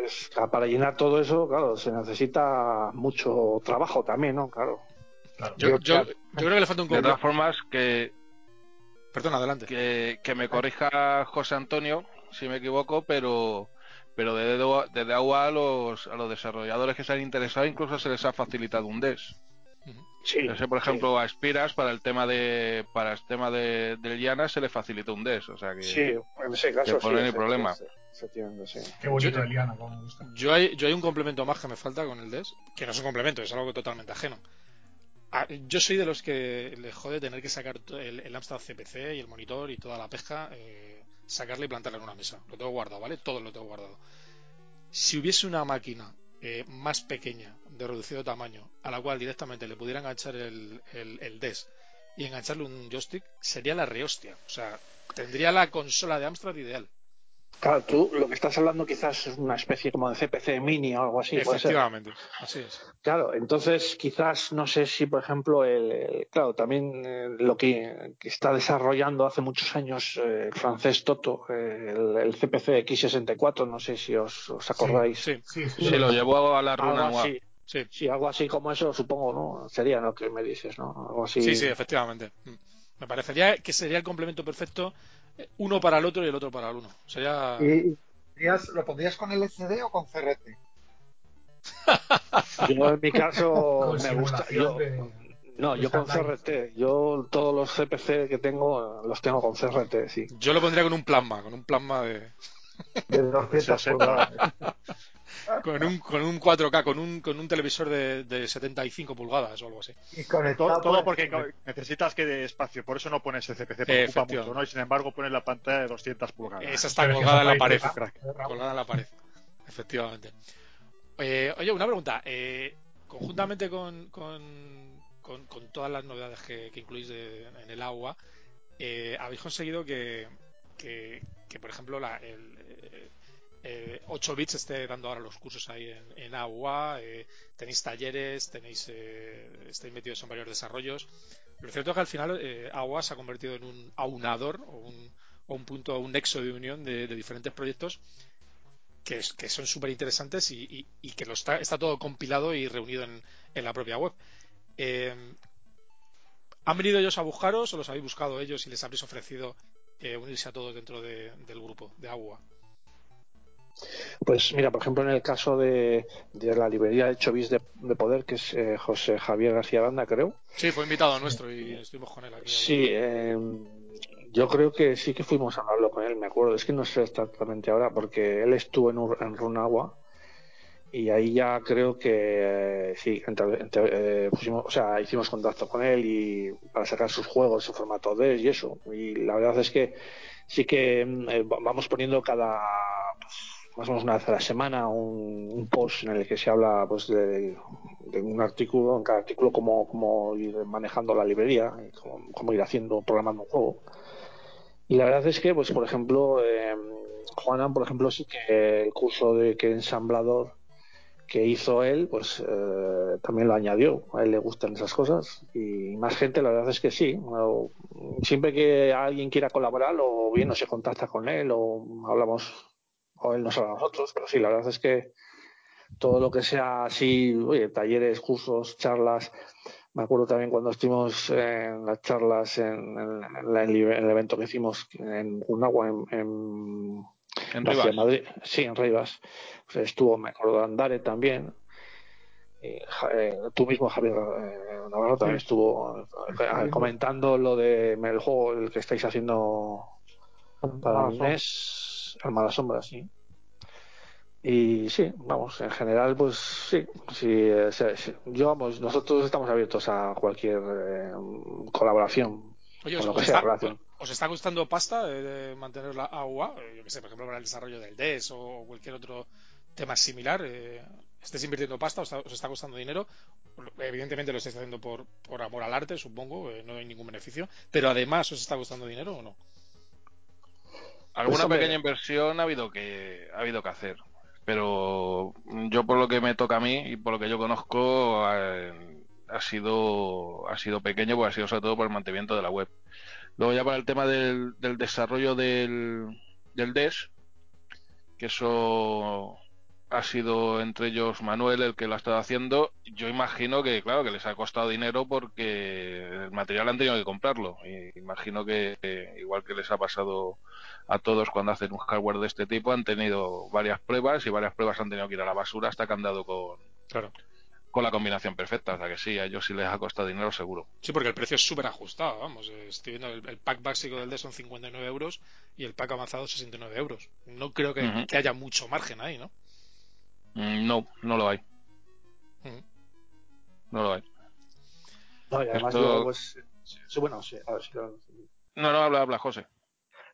es- para llenar todo eso, claro, se necesita mucho trabajo también, ¿no? Claro. yo, Yo- yo, yo creo que le falta un De todas poco. formas, que, Perdón, adelante. que, que me corrija José Antonio si me equivoco, pero pero desde, desde agua a los, a los desarrolladores que se han interesado incluso se les ha facilitado un DES. Sí. Yo sé, por ejemplo, a Spiras para el tema de para el tema de, del Llana se le facilitó un DES, o sea que Sí, en ese caso sí. no hay problema. Qué bonito Yo- Eliana, como me gusta. Yo hay, yo hay un complemento más que me falta con el DES, que no es un complemento, es algo totalmente ajeno. Ah, Yo soy de los que le jode tener que sacar el, el Amstrad CPC y el monitor y toda la pesca, eh, sacarle y plantarla en una mesa. Lo tengo guardado, ¿vale? Todo lo tengo guardado. Si hubiese una máquina eh, más pequeña, de reducido tamaño, a la cual directamente le pudiera enganchar el, el, el DES y engancharle un joystick, sería la rehostia. O sea, tendría la consola de Amstrad ideal. Claro, tú lo que estás hablando quizás es una especie como de CPC mini o algo así. Efectivamente, así es. Claro, entonces quizás no sé si, por ejemplo, el, el- claro, también eh, lo que, que está desarrollando hace muchos años eh, el francés Toto, eh, el, el CPC X64, no sé si os, os acordáis. Sí, Sí, sí. Sí, lo llevó a la runa así, sí, sí, algo así como eso, supongo, ¿no? Sería lo que me dices, ¿no? Algo así. sí, sí, efectivamente. Mm. Me parecería que sería el complemento perfecto, uno para el otro y el otro para el uno. Sería. ¿Y lo pondrías con LCD o con CRT? Yo en mi caso me gusta. Yo, de- no, de yo con. CRT. Yo todos los CPC que tengo los tengo con CRT, sí. Yo lo pondría con un plasma, con un plasma de. De 200 60. pulgadas. Con un, con un 4K, con un, con un televisor de, de 75 pulgadas o algo así. Y Todo, conectado todo por- porque necesitas que dé espacio, por eso no pones el CPC, Eh, porque ocupa mucho, ¿no? Y sin embargo pones la pantalla de 200 pulgadas. Esa está colgada en la pared. Colgada en la pared. Efectivamente. Eh, oye, una pregunta. Eh, conjuntamente con, con, con- con todas las novedades que, que incluís de- en el agua, eh, habéis conseguido que, que, que, por ejemplo, la, el, eh, eh, 8 bits esté dando ahora los cursos ahí en, agua, eh, tenéis talleres, tenéis eh, estáis metidos en varios desarrollos. Lo cierto es que al final eh, agua se ha convertido en un aunador o un, o un punto, un nexo de unión de, diferentes proyectos que, es- que son súper interesantes y, que lo está, está todo compilado y reunido en, en la propia web. Eh, ¿Han venido ellos a buscaros o los habéis buscado ellos y les habéis ofrecido eh, unirse a todos dentro de- del grupo de agua? Pues mira, por ejemplo, en el caso de, de la librería de Chovis de, de Poder, que es eh, José Javier García Banda, creo. Sí, fue invitado nuestro y estuvimos con él aquí. Sí, eh, yo creo que sí que fuimos a hablarlo con él, me acuerdo. Es que no sé exactamente ahora, porque él estuvo en, Ur- en Runagua y ahí ya creo que eh, sí, entre- entre- eh, pusimos, o sea, hicimos contacto con él y para sacar sus juegos en formato D y eso. Y la verdad es que sí que va- vamos poniendo cada más o menos una vez a la semana un, post en el que se habla pues de, un artículo, en cada artículo cómo, cómo ir manejando la librería, y cómo, cómo ir haciendo, programando un juego. Y la verdad es que, pues por ejemplo, eh, Juanan, por ejemplo, sí que el curso de que ensamblador que hizo él, pues eh, también lo añadió. A él le gustan esas cosas y más gente, la verdad es que sí. Siempre que alguien quiera colaborar, o bien no se contacta con él, o hablamos, o él nos habla a nosotros, pero sí, la verdad es que todo lo que sea así, oye, talleres, cursos, charlas. Me acuerdo también cuando estuvimos en las charlas en, en la- en el evento que hicimos en Unagua, en, Rivas. Madrid, sí, en Rivas. Pues estuvo, me acuerdo, Andare también. Y, eh, tú mismo, Javier eh, Navarro, también estuvo eh, comentando lo de el juego el que estáis haciendo para Mala sombra. NES, el Mala Sombra, sí. Y sí, vamos, en general, pues sí, sí, eh, yo, vamos, nosotros estamos abiertos a cualquier eh, colaboración Oye, con ¿os, lo que os sea está, relación. os está costando pasta de, de mantener la AUA? Eh, Yo que sé, por ejemplo, para el desarrollo del DES o cualquier otro tema similar. Eh, ¿Estáis invirtiendo pasta? ¿Os está, os está costando dinero? Evidentemente lo estáis haciendo por, por amor al arte, supongo, eh, no hay ningún beneficio. Pero además, ¿os está costando dinero o no? Alguna Pues, pequeña inversión ha habido que ha habido que hacer, pero yo por lo que me toca a mí y por lo que yo conozco eh, ha sido ha sido pequeño, pues ha sido sobre todo por el mantenimiento de la web. Luego ya para el tema del, del desarrollo del, del DES, que eso ha sido entre ellos Manuel el que lo ha estado haciendo. Yo imagino que, claro, que les ha costado dinero porque el material han tenido que comprarlo. Y imagino que, eh, igual que les ha pasado a todos cuando hacen un hardware de este tipo, han tenido varias pruebas y varias pruebas han tenido que ir a la basura hasta que han dado con, Claro. con la combinación perfecta. O sea que sí, a ellos sí les ha costado dinero seguro. Sí, porque el precio es súper ajustado, vamos. Estoy viendo el, el pack básico del DES son 59 euros y el pack avanzado 69 euros. No creo que haya mucho margen ahí, ¿no? Mm, No, no lo hay. Ujú. No lo hay. No, y además Esto- luego, pues, sí, bueno, sí, a ver si lo- No, no, habla, habla, José.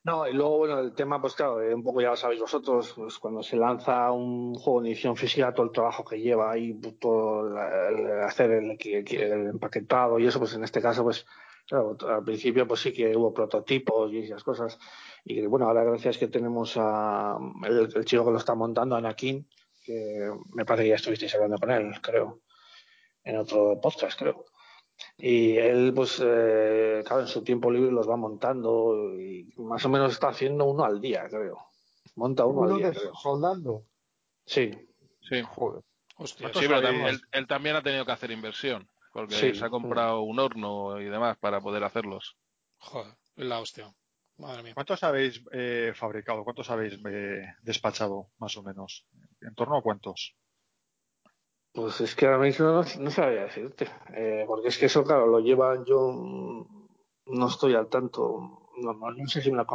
No, y luego, bueno, el tema, pues claro, eh, un poco ya lo sabéis vosotros, pues cuando se lanza un juego de edición física, todo el trabajo que lleva ahí, pues, todo la- el hacer el, el- el empaquetado y eso, pues en este caso, pues claro, al principio pues sí que hubo prototipos y esas cosas. Y que, bueno, ahora gracias que tenemos a el, el chico que lo está montando, Anakin, que me parece que ya estuvisteis hablando con él, creo, en otro podcast, creo. Y él, pues, eh, claro, en su tiempo libre los va montando y más o menos está haciendo uno al día, creo. Monta uno, Uno al día, creo. soldando. Sí, Sí, Joder. Hostia, sí pero también, él, él también ha tenido que hacer inversión, porque Sí. se ha comprado un horno y demás para poder hacerlos. joder, es la hostia. Madre mía. ¿Cuántos habéis eh, fabricado? ¿Cuántos habéis eh, despachado, más o menos? ¿En torno a cuántos? pues es que ahora mismo no, no sabría decirte. Eh, porque es que eso, claro, lo llevan yo. mm, No estoy al tanto. No, no- no sé si me lo han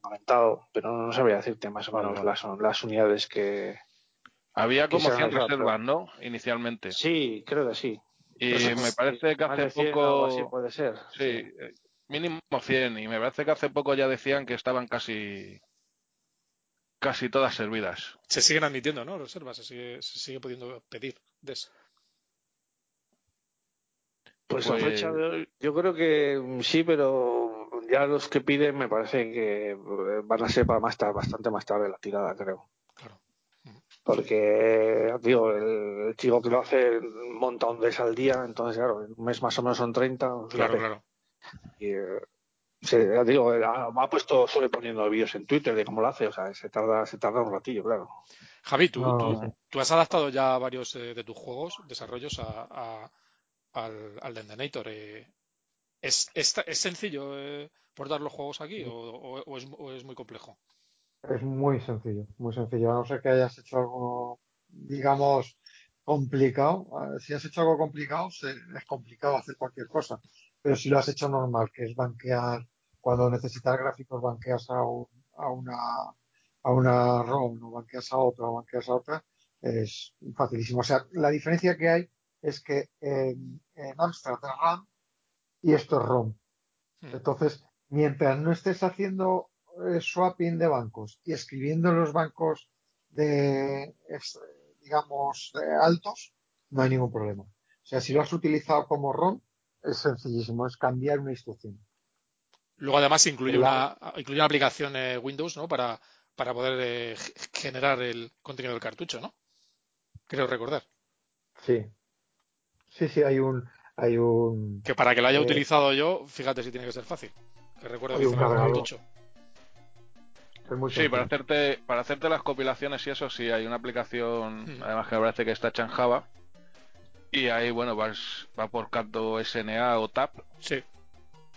comentado, pero no sabría decirte más o menos las, las unidades que. Había Que como se 100 han usado, reservas, ¿no? Inicialmente. Sí, creo que sí. Y Pues, me parece que hace de 100 o algo poco... así puede ser. Sí, eh, mínimo 100. Y me parece que hace poco ya decían que estaban casi casi todas servidas. Se siguen admitiendo, ¿no? Reservas, se sigue, se sigue pudiendo pedir. Des. Pues, a Pues- fecha de hoy, yo creo que mm, sí, pero ya los que piden me parece que eh, van a ser para más tarde, bastante más tarde la tirada, creo. Claro. Porque, te digo, el, el chico que lo hace monta un des al día, entonces, claro, un mes más o menos son 30. Claro, claro. Y, eh, se, digo, ha, ha puesto, suele poniendo vídeos en Twitter de cómo lo hace, o sea, se tarda, se tarda un ratillo, claro. Javi, tú, No, tú, has adaptado ya varios eh, de tus juegos, desarrollos a, a- al, al Dendenator. eh. ¿Es, es, es sencillo eh, portar los juegos aquí o, o- o es, o es muy complejo? Es muy sencillo, muy sencillo. A no ser que hayas hecho algo, digamos, complicado. A- Si has hecho algo complicado, se- es complicado hacer cualquier cosa. Pero si lo has hecho normal, que es banquear, cuando necesitas gráficos, banqueas a, un- a una, a una ROM, o banqueas a otra, o banqueas a otra, es facilísimo. O sea, la diferencia que hay es que en, en Amstrad es RAM y esto es ROM. Hmm. Entonces, mientras no estés haciendo eh, swapping de bancos y escribiendo en los bancos de, es- digamos, altos, no hay ningún problema. O sea, si lo has utilizado como ROM, es sencillísimo, es cambiar una instrucción. Luego además incluye La- una, incluye una aplicación eh, Windows, ¿no? Para, para poder eh, generar el contenido del cartucho, ¿no? Creo recordar. Sí. Sí, sí, hay un, hay un, Que para que lo haya Eh, utilizado yo, fíjate si tiene que ser fácil. Que recuerdo que un cartucho. Sí, para hacerte para hacerte las compilaciones y eso sí hay una aplicación, Mm. además que me parece que está hecha en Java. Y ahí, bueno, vas va por canto SNA o TAP, Sí.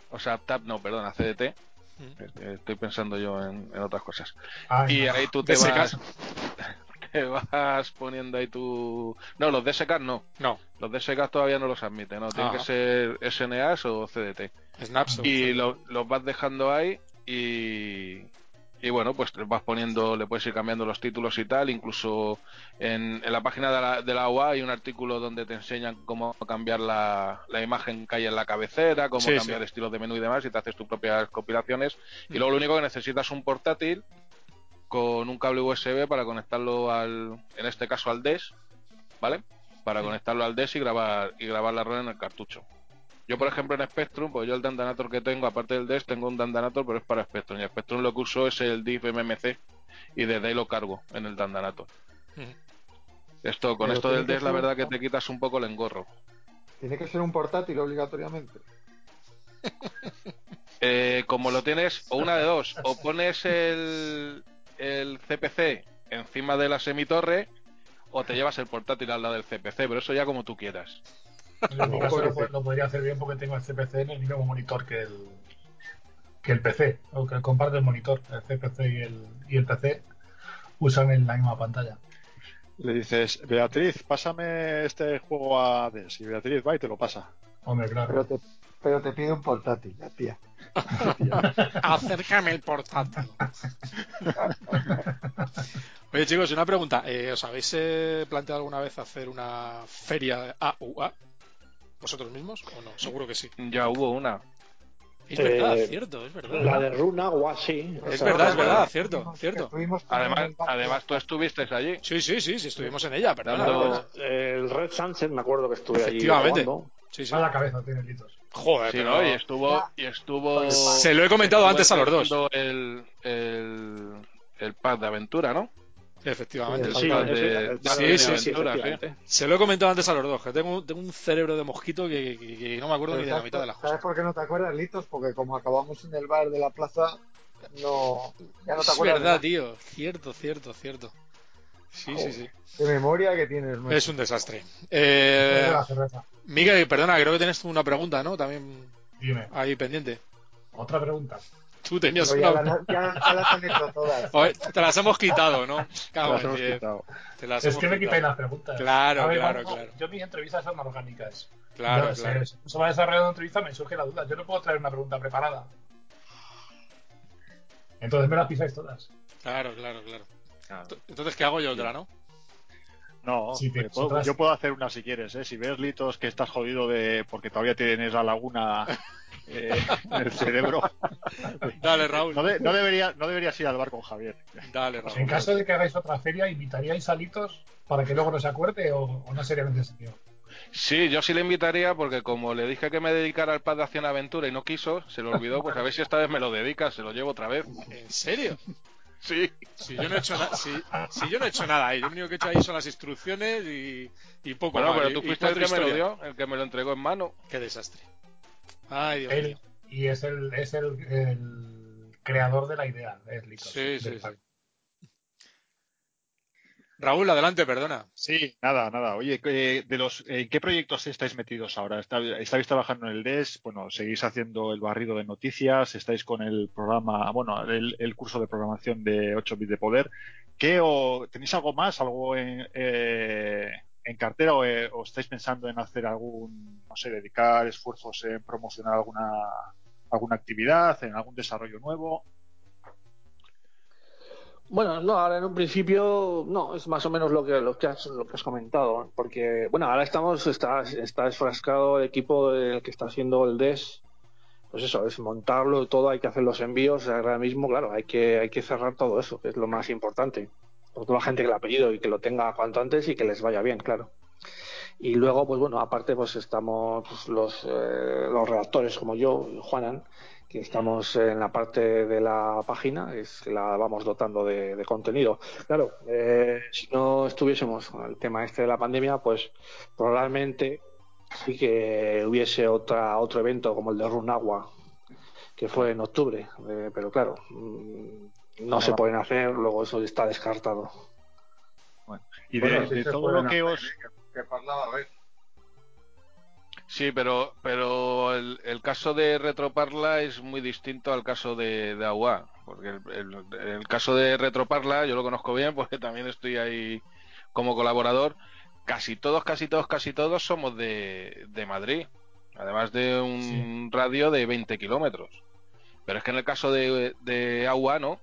o sea, TAP no, perdona, CDT. Mm. Estoy pensando yo en, en otras cosas. Ay, Y no. ahí tú te DSK. vas, te vas poniendo ahí tu... No, los DSK no. No, Los DSK todavía no los admiten, ¿no? Tienen Ajá. que ser SNAs o CDT. Snaps. o- Y lo- los vas dejando ahí y... Y bueno, pues vas poniendo, le puedes ir cambiando los títulos y tal. Incluso en, en la página de la, de la UA hay un artículo donde te enseñan cómo cambiar la, la imagen que hay en la cabecera, cómo Sí, cambiar sí. estilos de menú y demás, y te haces tus propias compilaciones. Mm. Y luego lo único que necesitas es un portátil con un cable USB para conectarlo al, en este caso al DES, ¿vale? Para Mm. conectarlo al DES y grabar y grabar la ROM en el cartucho. Yo, por ejemplo, en Spectrum, pues yo el Dandanator que tengo, aparte del DES, tengo un Dandanator, pero es para Spectrum. Y Spectrum lo que uso es el DIF MMC y desde ahí lo cargo en el Dandanator. Esto, con Pero esto del DES, la verdad que te quitas un poco el engorro. Tiene que ser un portátil obligatoriamente. Eh, como lo tienes, o una de dos, o pones el, el CPC encima de la semitorre, o te llevas el portátil al lado del CPC, pero eso ya como tú quieras. En mi No, caso lo, podría hacer bien porque tengo el CPC en el mismo monitor que el que el PC, o que comparte el monitor, el CPC y el, y el PC usan en la misma pantalla. Le dices, Beatriz, pásame este juego a DES. Y Beatriz va y te lo pasa. Hombre, Pero claro. te, pero te pide un portátil, la tía. Acércame el portátil. Oye, chicos, una pregunta. Eh, ¿Os habéis eh, planteado alguna vez hacer una feria AUA? ¿Vosotros mismos o no? Seguro que sí. Ya hubo una. Es verdad, Eh, cierto, es verdad. La de Runa o así. Es verdad, es verdad, cierto, cierto. Además, además tú estuviste allí. Sí, sí, sí, sí, estuvimos en ella. Dando- perdona. El Red Sunset, me acuerdo que estuve allí. Efectivamente. Sí, sí. Mala cabeza tiene Litos. Joder, Sí, pero- ¿no? Y estuvo, y estuvo. Se lo he comentado antes a los dos. El, el, el pack de aventura, ¿no? Efectivamente. Sí, de, sí, sí, sí, efectivamente. Se lo he comentado antes a los dos, que tengo, tengo un cerebro de mosquito que, que- que no me acuerdo ni de la mitad de las ¿Sabes cosas. por qué no te acuerdas, Litos? Porque como acabamos en el bar de la plaza, no, ya no te Es acuerdas de verdad, tío. Cierto, cierto, cierto. Sí, sí, sí. de memoria que tienes. Es un desastre. Es Eh. Miguel, perdona, creo que tienes una pregunta, ¿no? También Dime, ahí pendiente. otra pregunta. Tú tenías Pero ya, una... la- ya- ya las han hecho todas. Oye, te las hemos quitado, ¿no? Cago Las en hemos quitado. Te las Es hemos que me quitáis las preguntas. Claro, ver, claro, vamos, claro. Yo mis entrevistas son orgánicas. Claro, Yo claro. si se va desarrollando una entrevista, me surge la duda. Yo no puedo traer una pregunta preparada. Entonces me las pisáis todas. Claro, claro, claro. Claro. Entonces, ¿qué hago yo otra, no? No, Sí, tienes puedo- otras. yo puedo hacer una si quieres, ¿eh? Si ves, Litos, que estás jodido de porque todavía tienes la laguna eh, en el cerebro. Dale, Raúl. No, de- no debería, no deberías ir al bar con Javier. Dale, Raúl. En caso de que hagáis otra feria, ¿invitaríais a Litos para que luego no se acuerde o, o no sería necesario? Sí, yo sí le invitaría porque como le dije que me dedicara al pad de acción aventura y no quiso, se lo olvidó, pues a ver si esta vez me lo dedica, se lo llevo otra vez. ¿En serio? Sí. Si yo no he hecho nada, si, si yo no he hecho nada ahí, lo único que he hecho ahí son las instrucciones y, y poco Bueno, más. pero tú fuiste el que me lo dio, el que me lo entregó en mano. Qué desastre. Ay, Dios Él, y es el, es el, el creador de la idea, es Litos. Sí, sí, sí. Raúl, adelante, perdona. Sí, nada, nada. Oye, eh, de los, ¿en qué proyectos estáis metidos ahora? ¿Está- ¿Estáis trabajando en el DES? Bueno, ¿seguís haciendo el barrido de noticias? ¿Estáis con el programa, bueno, el, el curso de programación de 8 bits de poder? ¿Qué o tenéis algo más, algo en, eh, en cartera o, eh, o estáis pensando en hacer algún, no sé, dedicar esfuerzos en promocionar alguna, alguna actividad, en algún desarrollo nuevo? Bueno, no, ahora en un principio no, es más o menos lo que, lo que, has, lo que has comentado, porque, bueno, ahora estamos, está, está desfrascado el equipo que está haciendo el DES, pues eso, es montarlo todo, hay que hacer los envíos, ahora mismo, claro, hay que, hay que cerrar todo eso, que es lo más importante, por toda la gente que lo ha pedido y que lo tenga cuanto antes y que les vaya bien, claro. Y luego, pues bueno, aparte, pues estamos pues, los, eh, los redactores como yo, Juanan, que estamos en la parte de la página, es la vamos dotando de, de contenido. Claro, eh, si no estuviésemos con el tema este de la pandemia, pues probablemente sí que hubiese otra otro evento como el de Runagua, que fue en octubre, eh, pero claro, mm, no se pueden hacer, luego eso está descartado. Y de, Bueno, sí de todo lo que hacer, os... ¿eh? que, que parlaba, a ver. Sí, pero, pero el, el caso de Retroparla es muy distinto al caso de, de AUA, porque el, el- el caso de Retroparla yo lo conozco bien porque también estoy ahí como colaborador. Casi todos, casi todos, casi todos somos de, de Madrid, además de un radio de 20 kilómetros. Pero es que en el caso de, de AUA no,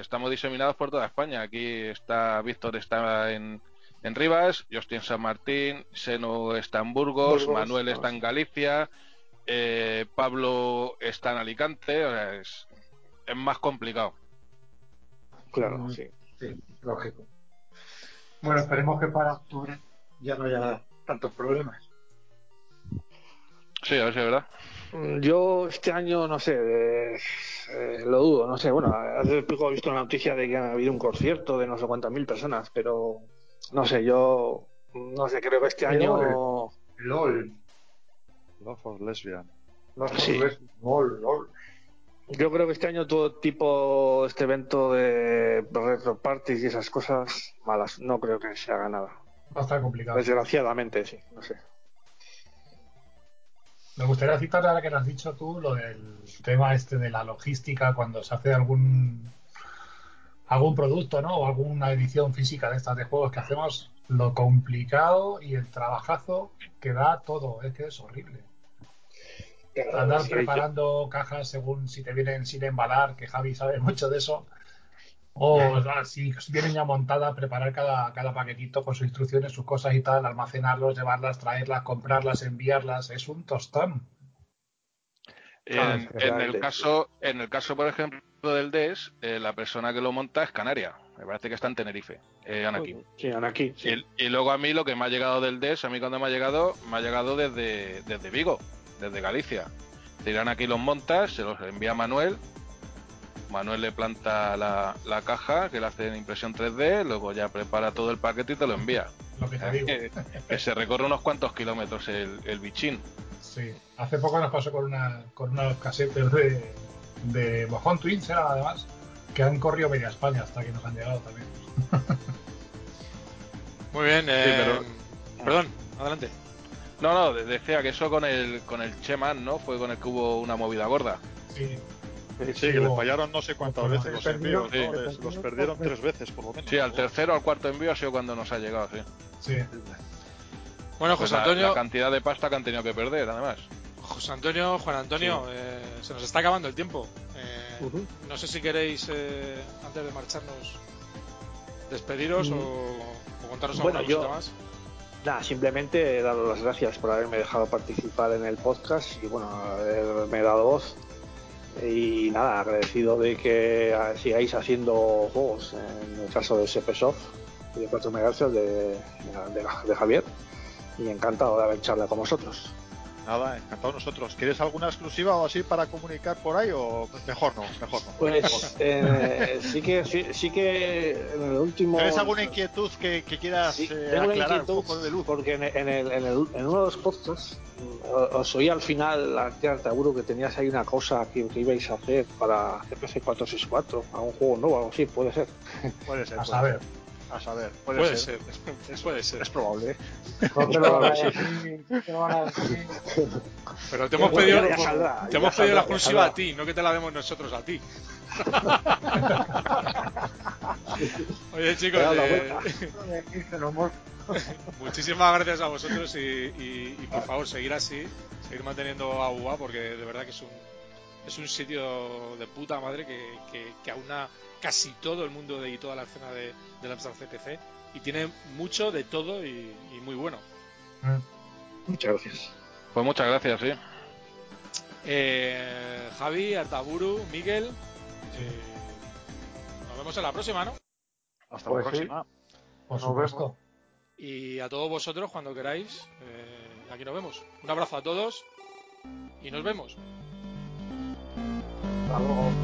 estamos diseminados por toda España. Aquí está Víctor, está en, en Rivas, yo estoy en San Martín, Seno está en Burgos, Burgos, Manuel está en Galicia, eh, Pablo está en Alicante, o sea, es, es más complicado. Claro, Mm. sí. Sí, lógico. Bueno, esperemos que para octubre ya no haya tantos problemas. Sí, a ver si es verdad. Yo este año, no sé, eh, eh, lo dudo, no sé. Bueno, hace poco he visto una noticia de que ha habido un concierto de no sé cuántas mil personas, pero no sé, yo no sé, creo que este año. LOL. Love for Lesbian. No Sí. es LOL, LOL. Yo creo que este año todo tipo, este evento de retro parties y esas cosas malas, no creo que se haga nada. Va a estar complicado. Desgraciadamente, sí, no sé. Me gustaría citar ahora que lo has dicho tú, lo del tema este de la logística cuando se hace algún algún producto, ¿no? O alguna edición física de estas de juegos que hacemos, lo complicado y el trabajazo que da todo, es que es horrible. Andar preparando cajas según si te vienen sin embalar, que Javi sabe mucho de eso. O ah, si vienen ya montadas, preparar cada, cada paquetito con sus instrucciones, sus cosas y tal, almacenarlos, llevarlas, traerlas, comprarlas, enviarlas. Es un tostón. En, en el caso, en el caso, por ejemplo, del DES, eh, la persona que lo monta es Canaria. Me parece que está en Tenerife, eh, Anakin. Sí, Anakin. sí. Y, y luego a mí lo que me ha llegado del DES, a mí cuando me ha llegado, me ha llegado desde, desde Vigo, desde Galicia. Tiran aquí los montas, se los envía a Manuel. Manuel le planta la, la caja, que le hace en impresión 3D, luego ya prepara todo el paquete y te lo envía. Lo que te digo. Que, que se recorre unos cuantos kilómetros el, el bichín. Sí. Hace poco nos pasó con una con unos casetes de, de Mojón Twins, era además, que han corrido media España hasta que nos han llegado también. Muy bien, eh, pero- perdón, adelante. No, no, de- decía que eso con el con el Cheman, ¿no? Fue con el que hubo una movida gorda. Sí. Sí, que les fallaron no sé cuántas veces los envíos, Les- los perdieron tres veces por lo menos. Sí, al tercero o al cuarto envío ha sido cuando nos ha llegado, sí. Sí. Bueno, Pues José Antonio, la cantidad de pasta que han tenido que perder, además. José Antonio, Juan Antonio, eh, se nos está acabando el tiempo. Eh. No sé si queréis, eh, antes de marcharnos, despediros Mm. o, o contaros Bueno, alguna yo- cosita más. Nada, simplemente daros las gracias por haberme dejado participar en el podcast y bueno, haberme dado voz. Y nada, agradecido de que sigáis haciendo juegos, en el caso de SPSoft y de 4 MHz de, de, de Javier. Y encantado de haber charlado con vosotros. Nada, encantado nosotros. ¿Quieres alguna exclusiva o así para comunicar por ahí o mejor no? Mejor no. Pues eh, sí que sí, sí que en el último ¿Tienes alguna inquietud que, que quieras Sí, eh, aclarar inquietud un poco de luz? porque en, en el- en el- en uno de los podcasts mm, os oí al final, Artaburu, que tenías ahí una cosa que, que ibais a hacer para CPC 464, a un juego nuevo, algo así, puede ser. Puede ser. A puede saber. ser. A saber. Puede, Puede ser. ser, puede ser. Es probable. No te lo van a decir, te lo van a decir. Pero te hemos pedido, ya saldrá, te hemos pedido saldrá, la exclusiva a ti, no que te la demos nosotros a ti. Oye chicos, eh, muchísimas gracias a vosotros y, y- y, por favor seguir así, seguir manteniendo a UA porque de verdad que es un, es un sitio de puta madre que, que, que aúna casi todo el mundo de, y toda la escena de, del Amstrad CPC y tiene mucho de todo y, y muy bueno. Muchas gracias. Pues muchas gracias, sí. Eh, Javi, Artaburu, Miguel, eh, nos vemos en la próxima, ¿no? Hasta Pues la sí. próxima. Por Nos supuesto. Y a todos vosotros cuando queráis, eh, aquí nos vemos. Un abrazo a todos y nos vemos. Hasta luego.